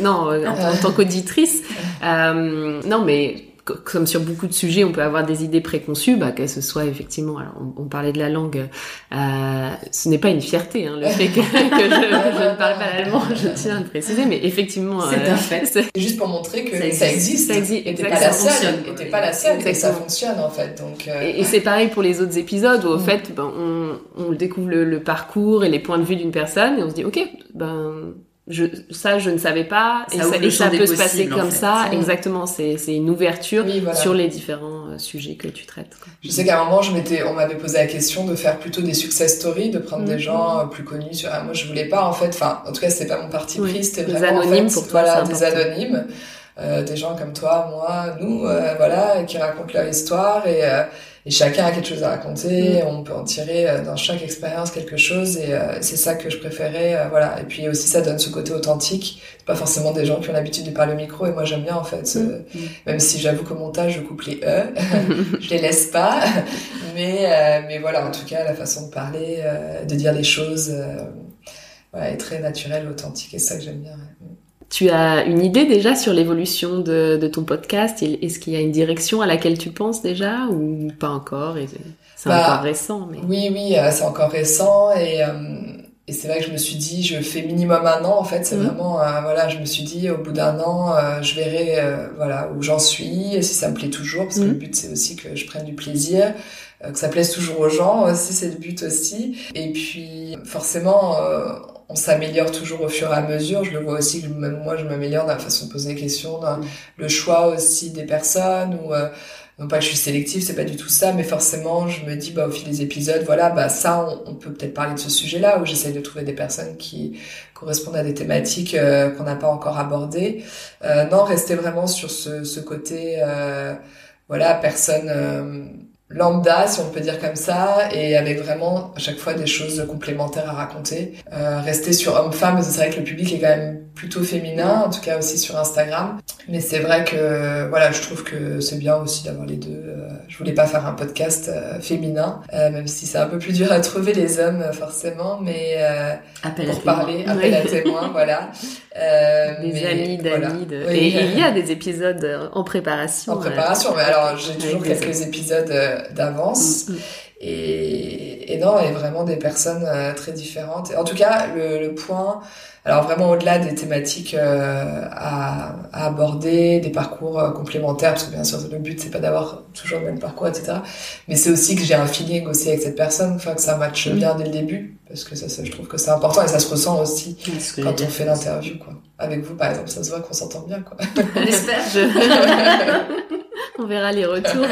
Non, en, en tant qu'auditrice. euh, non, mais comme sur beaucoup de sujets, on peut avoir des idées préconçues, bah, que ce soit effectivement, alors on, parlait de la langue, euh, ce n'est pas une fierté, hein, le fait que, que, je, ne parle pas l'allemand, je tiens à le préciser, mais effectivement, c'est euh, un fait. C'est juste pour montrer que ça existe. Ça existe. Et t'es pas la seule. Et t'es pas la seule. Et ça fonctionne en fait. Donc. Euh, et, c'est pareil pour les autres épisodes où au mm. fait, ben, on, on découvre le, le, parcours et les points de vue d'une personne et on se dit, ok, ben je, ça, je ne savais pas, et ça, peut se passer comme ça. Exactement, c'est une ouverture sur les différents euh, sujets que tu traites. Je sais qu'à un moment, je m'étais, on m'avait posé la question de faire plutôt des success stories, de prendre des mm. gens euh, plus connus. Sur... Ah, moi, je voulais pas en fait. Enfin, en tout cas, c'était pas mon parti pris. C'était vraiment anonymes pour toi, voilà, des anonymes, euh, des gens comme toi, moi, nous, euh, voilà, qui racontent leur histoire et et chacun a quelque chose à raconter, mm. on peut en tirer euh, dans chaque expérience quelque chose et euh, c'est ça que je préférais euh, voilà et puis aussi ça donne ce côté authentique c'est pas forcément des gens qui ont l'habitude de parler au micro et moi j'aime bien en fait mm. même si j'avoue qu'au montage je coupe les e je les laisse pas mais mais voilà en tout cas la façon de parler de dire les choses voilà, est très naturelle authentique et c'est ça que j'aime bien tu as une idée déjà sur l'évolution de, de, ton podcast? Est-ce qu'il y a une direction à laquelle tu penses déjà ou pas encore? C'est bah, encore récent. Mais... Oui, oui, euh, c'est encore récent et, euh, et c'est vrai que je me suis dit, je fais minimum un an en fait. C'est mmh. vraiment, euh, voilà, je me suis dit au bout d'un an, je verrai voilà où j'en suis si ça me plaît toujours parce que le mmh. but c'est aussi que je prenne du plaisir que ça plaise toujours aux gens aussi, c'est le but aussi. Et puis forcément, on s'améliore toujours au fur et à mesure. Je le vois aussi même moi, je m'améliore dans la façon de poser des questions, dans le choix aussi des personnes ou euh, non pas que je suis sélective, c'est pas du tout ça, mais forcément, je me dis, bah, au fil des épisodes, voilà, bah, ça, on, peut peut-être parler de ce sujet-là, où j'essaye de trouver des personnes qui correspondent à des thématiques euh, qu'on n'a pas encore abordées. Euh, non, rester vraiment sur ce, côté, voilà, personne lambda, si on peut dire comme ça, et avec vraiment à chaque fois des choses complémentaires à raconter. Euh, rester sur homme-femme, c'est vrai que le public est quand même plutôt féminin, en tout cas aussi sur Instagram. Mais c'est vrai que voilà, je trouve que c'est bien aussi d'avoir les deux. Euh, je voulais pas faire un podcast euh, féminin, euh, même si c'est un peu plus dur à trouver les hommes forcément, mais appel pour parler, appel à témoins, voilà. des amis d'amis. De... Et il y a des épisodes en préparation. En préparation, mais alors j'ai toujours quelques épisodes d'avance. Mm, mm. Et, et non, et vraiment des personnes très différentes. En tout cas, le, le point alors vraiment au-delà des thématiques euh, à, à, aborder, des parcours euh, complémentaires, parce que bien sûr le but c'est pas d'avoir toujours le même parcours, etc. Mais c'est aussi que j'ai un feeling aussi avec cette personne, enfin que ça matche bien dès le début, parce que ça, ça je trouve que c'est important et ça se ressent aussi quand on fait l'interview, quoi. Avec vous par exemple, ça se voit qu'on s'entend bien, quoi. On espère. on verra les retours.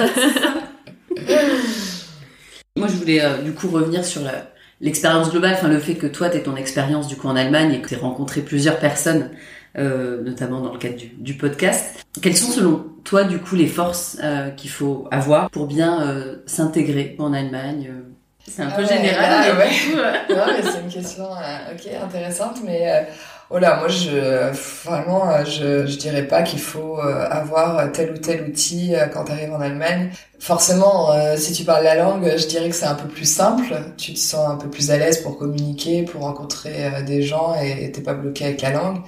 Moi je voulais euh, du coup revenir sur l'expérience globale, enfin le fait que toi, tu ton expérience du coup en Allemagne et que tu rencontré plusieurs personnes notamment dans le cadre du, du, podcast. Quelles sont selon toi du coup les forces qu'il faut avoir pour bien s'intégrer en Allemagne c'est un peu ah général. ouais. non, mais c'est une question ok intéressante, mais Oh là, moi, je, vraiment, euh, je, je dirais pas qu'il faut euh, avoir tel ou tel outil euh, quand tu arrives en Allemagne. Forcément, si tu parles la langue, je dirais que c'est un peu plus simple. Tu te sens un peu plus à l'aise pour communiquer, pour rencontrer des gens et t'es pas bloqué avec la langue.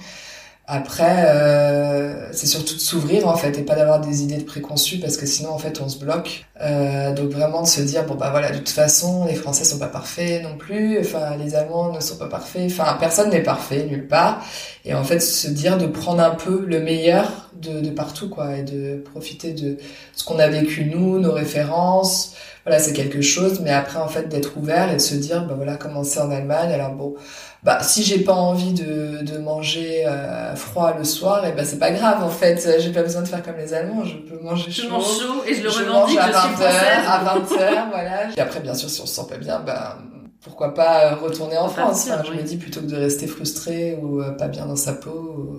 Après, euh, c'est surtout de s'ouvrir en fait et pas d'avoir des idées de préconçues parce que sinon en fait on se bloque. Euh, donc vraiment de se dire bon bah voilà de toute façon les Français sont pas parfaits non plus, enfin les Allemands ne sont pas parfaits, enfin personne n'est parfait nulle part. Et en fait se dire de prendre un peu le meilleur de, de partout quoi et de profiter de ce qu'on a vécu nous, nos références. Voilà c'est quelque chose, mais après en fait d'être ouvert et de se dire bah voilà comment c'est en Allemagne. Alors bon bah si j'ai pas envie de, de manger euh, froid le soir et eh ben c'est pas grave en fait. J'ai pas besoin de faire comme les Allemands je peux manger chaud. je mange chaud et je le je revendique mange à 20h à 20h voilà. Et après bien sûr si on se sent pas bien bah pourquoi pas retourner en France. Enfin, je me dis plutôt que de rester frustré ou euh, pas bien dans sa peau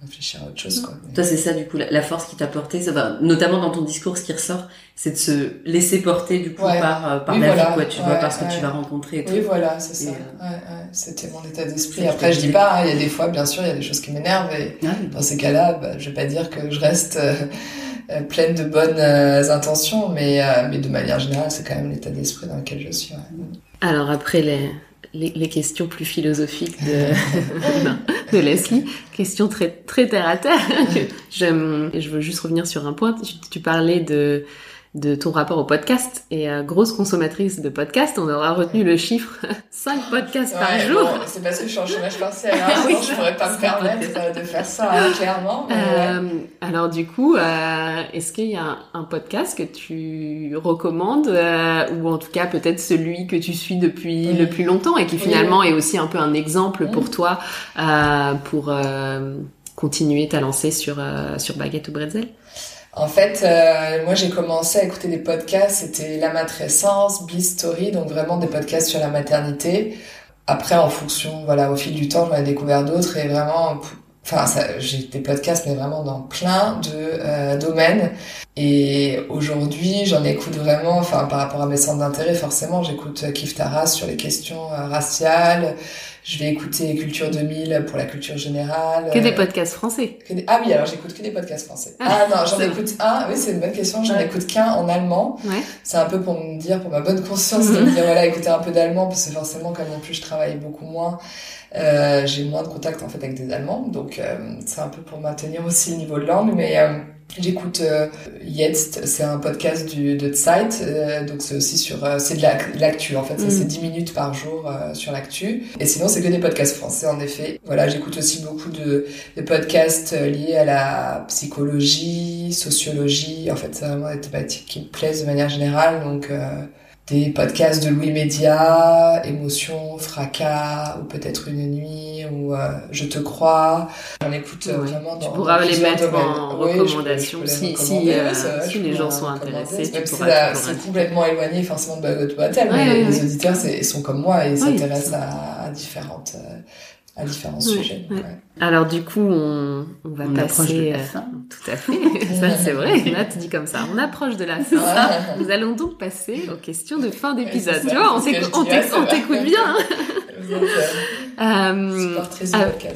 réfléchir à autre chose. Quoi. Toi, c'est ça, du coup, la, force qui t'a porté, ça va, notamment dans ton discours, ce qui ressort, c'est de se laisser porter, du coup, par, euh, par la vie, quoi, tu vois, parce que tu vas rencontrer. Et oui, voilà, c'est ça. Euh, C'était mon état d'esprit. Après, je dis pas, hein, il y a des fois, bien sûr, il y a des choses qui m'énervent, et ah dans ces cas-là, bah, je vais pas dire que je reste euh, pleine de bonnes intentions, mais, mais de manière générale, c'est quand même l'état d'esprit dans lequel je suis. Alors, après les, les, les, questions plus philosophiques de, de Leslie, questions très très terre à terre. je, je veux juste revenir sur un point. Tu, tu parlais de de ton rapport au podcast. Et euh, grosse consommatrice de podcasts, on aura retenu le chiffre 5 podcasts par jour. c'est parce que je suis en chômage partiel, hein, oui, je pourrais pas me permettre de faire ça, hein, clairement. Euh, alors du coup, euh, est-ce qu'il y a un, podcast que tu recommandes, euh, ou en tout cas peut-être celui que tu suis depuis le plus longtemps et qui finalement est aussi un peu un exemple pour toi euh, pour continuer ta lancée sur, sur Baguette ou Bretzel? En fait, euh, moi j'ai commencé à écouter des podcasts, c'était La Matrescence, Bliss Story, donc vraiment des podcasts sur la maternité. Après, en fonction, voilà, au fil du temps, j'en ai découvert d'autres et vraiment, enfin, j'ai des podcasts, mais vraiment dans plein de euh, domaines. Et aujourd'hui, j'en écoute vraiment, enfin, par rapport à mes centres d'intérêt, forcément, j'écoute Kif Taras sur les questions euh, raciales. Je vais écouter Culture 2000 pour la culture générale. Que des podcasts français. Ah oui, alors j'écoute que des podcasts français. Ah, ah non, j'en écoute un. Oui, c'est une bonne question. J'en écoute qu'un en allemand. Ouais. C'est un peu pour me dire, pour ma bonne conscience, de me dire voilà, écouter un peu d'allemand parce que forcément, comme en plus je travaille beaucoup moins, euh, j'ai moins de contact en fait avec des Allemands. Donc euh, c'est un peu pour maintenir aussi le niveau de langue, mais euh, J'écoute euh, Jetzt, c'est un podcast du, de Zeit, euh, donc c'est aussi sur, euh, c'est de l'actu en fait, ça c'est 10 mm. minutes par jour euh, sur l'actu. Et sinon c'est que des podcasts français en effet. Voilà, j'écoute aussi beaucoup de, de podcasts liés à la psychologie, sociologie, en fait c'est vraiment des thématiques qui me plaisent de manière générale, donc des podcasts de Louis Média, Émotion, Fracas, ou peut-être Une Nuit, ou euh, Je te crois. J'en écoute euh, vraiment dans Tu pourras les mettre en recommandation. si, si, euh, si les gens sont intéressés. Tu pourras c'est complètement éloigné forcément de Bagot Battle, mais les auditeurs sont comme moi et s'intéressent à, à, différentes à différents sujets. Ouais. Alors du coup, on, on va passer. De la fin. tout à fait. ça c'est vrai. Là, tu dis comme ça. On approche de la fin. Nous allons donc passer aux questions de fin d'épisode. tu vois, on t'écoute bien. euh,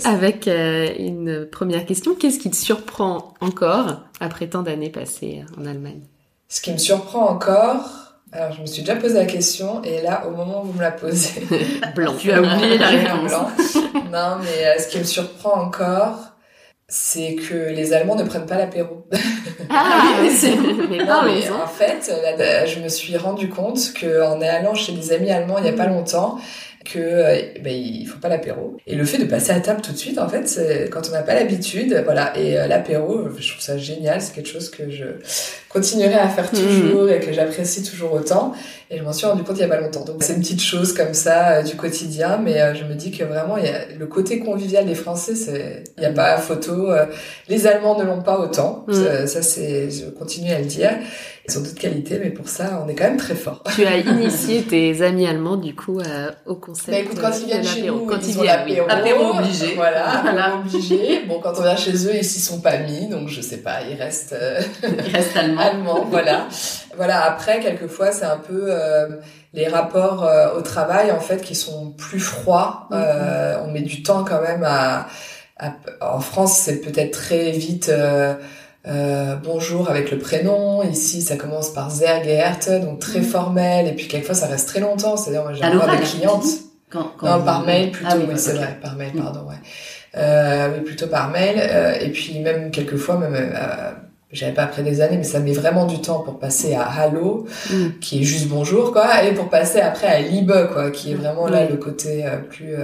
avec euh, une première question, qu'est-ce qui te surprend encore après tant d'années passées en Allemagne? Ce qui me surprend encore, alors, je me suis déjà posé la question, et là, au moment où vous me la posez, blanc. tu as oublié la réponse. non, mais euh, ce qui me surprend encore, c'est que les Allemands ne prennent pas l'apéro. Ah, c'est mais non, mais en fait, là, je me suis rendu compte que en allant chez des amis allemands il y a pas longtemps, que euh, ben, il faut pas l'apéro. Et le fait de passer à table tout de suite, en fait, quand on n'a pas l'habitude, voilà. Et euh, l'apéro, je trouve ça génial. C'est quelque chose que je continuerai à faire toujours et que j'apprécie toujours autant. Et je m'en suis rendu compte il y a pas longtemps. Donc c'est une petite chose comme ça euh, du quotidien, mais je me dis que vraiment, y a le côté convivial des Français, c'est il y a pas photo. les Allemands ne l'ont pas autant. Ça, ça c'est, je continue à le dire. Ils ont d'autres qualités, mais pour ça, on est quand même très fort. Tu as initié tes amis allemands, du coup, euh, au concept bah, écoute, quand ils viennent chez nous, quand ils, ont l'apéro. Apéro obligé. Voilà, voilà. obligé. Bon, quand on vient chez eux, ils s'y sont pas mis, donc je sais pas, ils restent... Euh... Ils restent allemands. allemands, voilà. voilà, après, quelquefois, c'est un peu... Euh, les rapports euh, au travail en fait qui sont plus froids. Euh, on met du temps quand même à, à en France c'est peut-être très vite euh, euh, bonjour avec le prénom. Ici, ça commence par sehr geehrte, donc très mm. formel. Et puis quelquefois, ça reste très longtemps. C'est-à-dire, moi, j'ai encore des clientes. Quand, quand non, par mail plutôt. Ah oui, c'est vrai, par mail, mm. pardon. Ouais. Euh, oui, plutôt par mail. Euh, et puis même quelquefois, même euh, j'avais pas après des années, mais ça met vraiment du temps pour passer à Hallo, mm. qui est juste bonjour, quoi, et pour passer après à Liebe, quoi, qui est vraiment là le côté euh, plus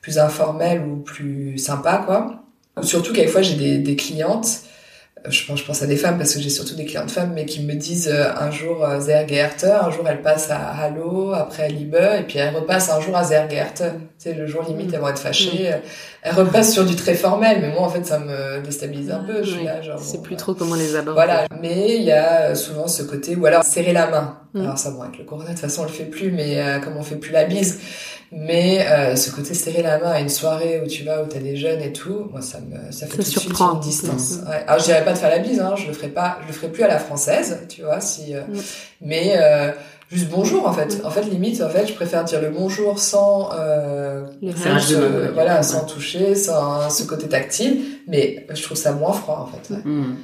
plus informel ou plus sympa, quoi. Surtout quelquefois j'ai des, des clientes je pense, je pense à des femmes parce que j'ai surtout des clientes femmes, mais qui me disent euh, un jour euh, un jour elle passe à Hallo, après à Liebe, et puis elle repasse un jour à Sehr Tu sais, le jour limite, elles vont être fâchées. Mm. Elle repasse sur du très formel, mais moi, en fait, ça me déstabilise un peu. Je suis là, genre. C'est plus trop comment les aborder. Voilà. Mais il y a souvent ce côté, ou alors serrer la main. Mm. Alors ça, bon, avec le corona, de toute façon, on le fait plus, mais euh, comme on fait plus la bise. Mais euh, ce côté serrer la main à une soirée où tu vas, où t'as des jeunes et tout, moi ça me ça fait tout de suite une distance. Ouais. Alors je dirais pas de faire la bise, hein, je le ferai pas, je le ferai plus à la française, tu vois, si. Euh, mais euh, juste bonjour en fait. En fait limite en fait je préfère dire le bonjour sans euh, de voilà sans toucher, sans ce côté tactile, mais je trouve ça moins froid en fait. Mm.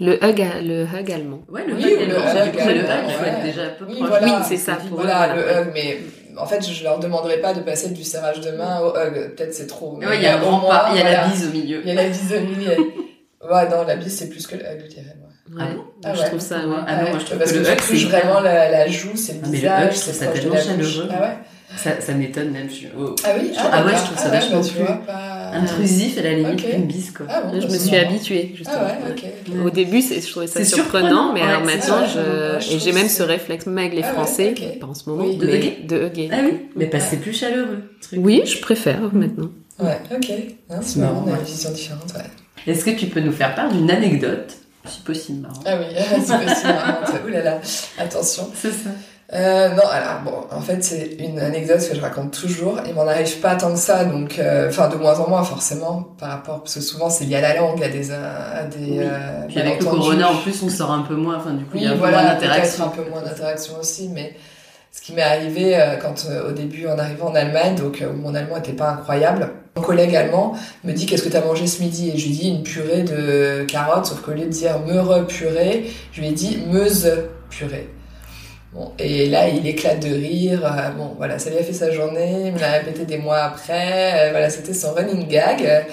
Le hug, le hug allemand. Ouais, le hug, le hug, le hug, faut être déjà un peu oui, proche. Voilà, oui, c'est ça. voilà, le hug, mais en fait, je leur demanderai pas de passer du serrage de main au hug. Peut-être c'est trop. il y a un grand pas, il y a la bise au milieu. Il y a la bise au milieu. ouais, non, la bise c'est plus que le hug, je dirais moi. Ah bon ah, Je trouve ça. Ouais. Ah non, moi je trouve parce que, le hug c'est vraiment la, la joue, c'est le ah, visage, c'est ça tellement chaleureux. Ah ouais. Ça, ça m'étonne même. Je... Oh. Ah oui. Ah, ah ouais, je trouve ça vachement plus intrusif à la limite okay. qu'une bise quoi. Ah bon, je me suis habituée justement. Ah ouais, okay. Au début, je trouvais ça surprenant, mais alors maintenant, je... et j'ai même ce réflexe même avec les Français, pas en ce moment, de hugger. De hugger. Ah oui, mais pas c'est plus chaleureux. Oui, je préfère maintenant. Ouais, ok. C'est marrant, on a une vision différente. Est-ce que tu peux nous faire part d'une anecdote si possible marrant. Ah oui, si possible marrant. Ouh là là, attention. C'est ça. Euh, non, alors bon, en fait, c'est une anecdote que je raconte toujours. Il m'en arrive pas tant que ça, donc, euh, enfin, de moins en moins forcément, par rapport, parce que souvent c'est lié à la langue, à des, à des. Oui. Euh, Puis avec le corona, en plus, on sort un peu moins. Enfin, du coup, oui, il y a voilà, moins d'interaction. un peu moins d'interaction aussi, mais ce qui m'est arrivé euh, quand au début en arrivant en Allemagne, donc mon allemand était pas incroyable. Mon collègue allemand me dit qu'est-ce que tu as mangé ce midi? Et je lui dis une purée de carottes, sauf qu'au lieu de dire meure purée, je lui ai dit meuse purée. Bon, et là, il éclate de rire. Euh, bon, voilà, ça lui a fait sa journée. Il me l'a répété des mois après. Euh, voilà, c'était son running gag.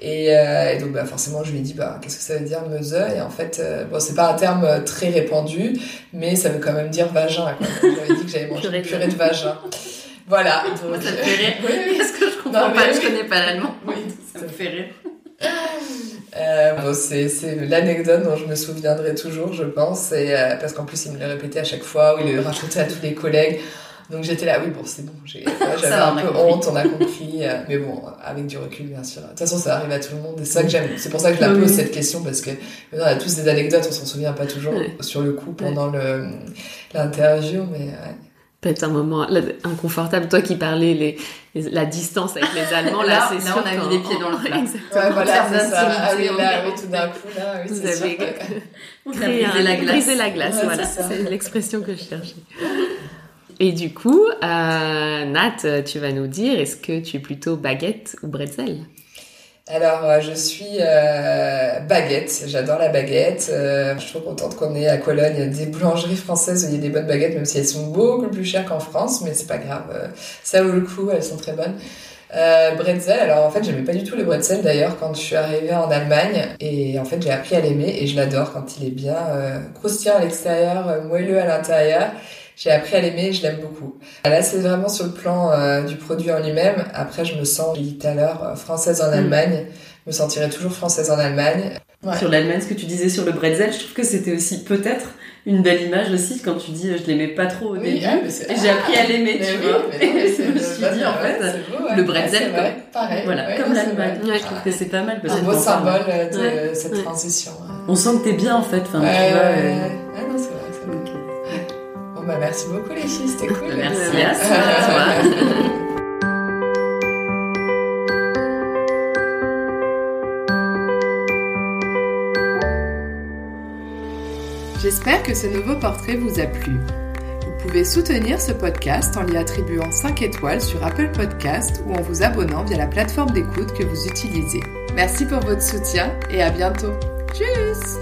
Et, euh, et, donc, bah, forcément, je lui ai dit, bah, qu'est-ce que ça veut dire meuse Et en fait, bon, c'est pas un terme très répandu, mais ça veut quand même dire vagin. J'avais dit que j'avais mangé une purée de vagin. Voilà. Donc, ça te fait rire Oui, oui. Parce que je comprends Non, pas, mais je oui. connais pas l'allemand. Oui, Ça me fait rire. Euh, bon, c'est c'est l'anecdote dont je me souviendrai toujours, je pense, et, euh, parce qu'en plus il me le répétait à chaque fois, ou il le racontait à tous les collègues. Donc j'étais là, oui bon c'est bon, j'avais va, un peu compris. honte, on a compris, euh, mais bon avec du recul bien sûr. De toute façon ça arrive à tout le monde, et c'est ça que j'aime, c'est pour ça que je la pose oui. cette question parce que on a tous des anecdotes, on s'en souvient pas toujours sur le coup pendant le l'interview, mais ouais. Peut-être un moment là, inconfortable. Toi qui parlais les, les- la distance avec les Allemands, là, Là, c'est là, sûr on a mis les pieds dans le plat. Exactement. Ouais, voilà, c'est ça. Ah oui, là, oui, tout d'un coup, là, oui, Vous avez que- On a brisé un- la glace. briser la glace, Ouais, voilà. C'est l'expression que je cherchais. Et du coup, euh, Nat, tu vas nous dire, est-ce que tu es plutôt baguette ou bretzel? Alors, euh, je suis euh, baguette. J'adore la baguette. Euh, je suis trop contente qu'on ait à Cologne des boulangeries françaises où il y a des bonnes baguettes, même si elles sont beaucoup plus chères qu'en France, mais c'est pas grave. Ça vaut le coup, elles sont très bonnes. Bretzel, alors en fait j'aimais pas du tout le bretzel d'ailleurs quand je suis arrivée en Allemagne et en fait j'ai appris à l'aimer et je l'adore quand il est bien croustillant à l'extérieur, moelleux à l'intérieur. J'ai appris à l'aimer, je l'aime beaucoup. Là, c'est vraiment sur le plan euh, du produit en lui-même. Après, je me sens, j'ai dit tout à l'heure, euh, française en Mm. Allemagne. Je me sentirai toujours française en Allemagne. Ouais. Sur l'Allemagne, ce que tu disais sur le bretzel, je trouve que c'était aussi peut-être une belle image aussi quand tu dis je l'aimais pas trop au Oui, début. ah, et j'ai appris à l'aimer, tu oui, vois. Et je me le- suis dit, en ouais, fait, beau, ouais. le Ouais, bretzel, vrai. Pareil. voilà, Ouais, comme l'Allemagne. Je trouve que c'est pas mal parce Un que beau symbole de Ouais. cette Ouais. transition. ouais. On sent que t'es bien en fait. Enfin, Ouais, tu vois, ouais, euh, ouais. Ah non, bah, merci beaucoup les filles, c'était cool. Merci, Merci à toi. J'espère que ce nouveau portrait vous a plu. Vous pouvez soutenir ce podcast en lui attribuant 5 étoiles sur Apple Podcast ou en vous abonnant via la plateforme d'écoute que vous utilisez. Merci pour votre soutien et à bientôt. Tchuss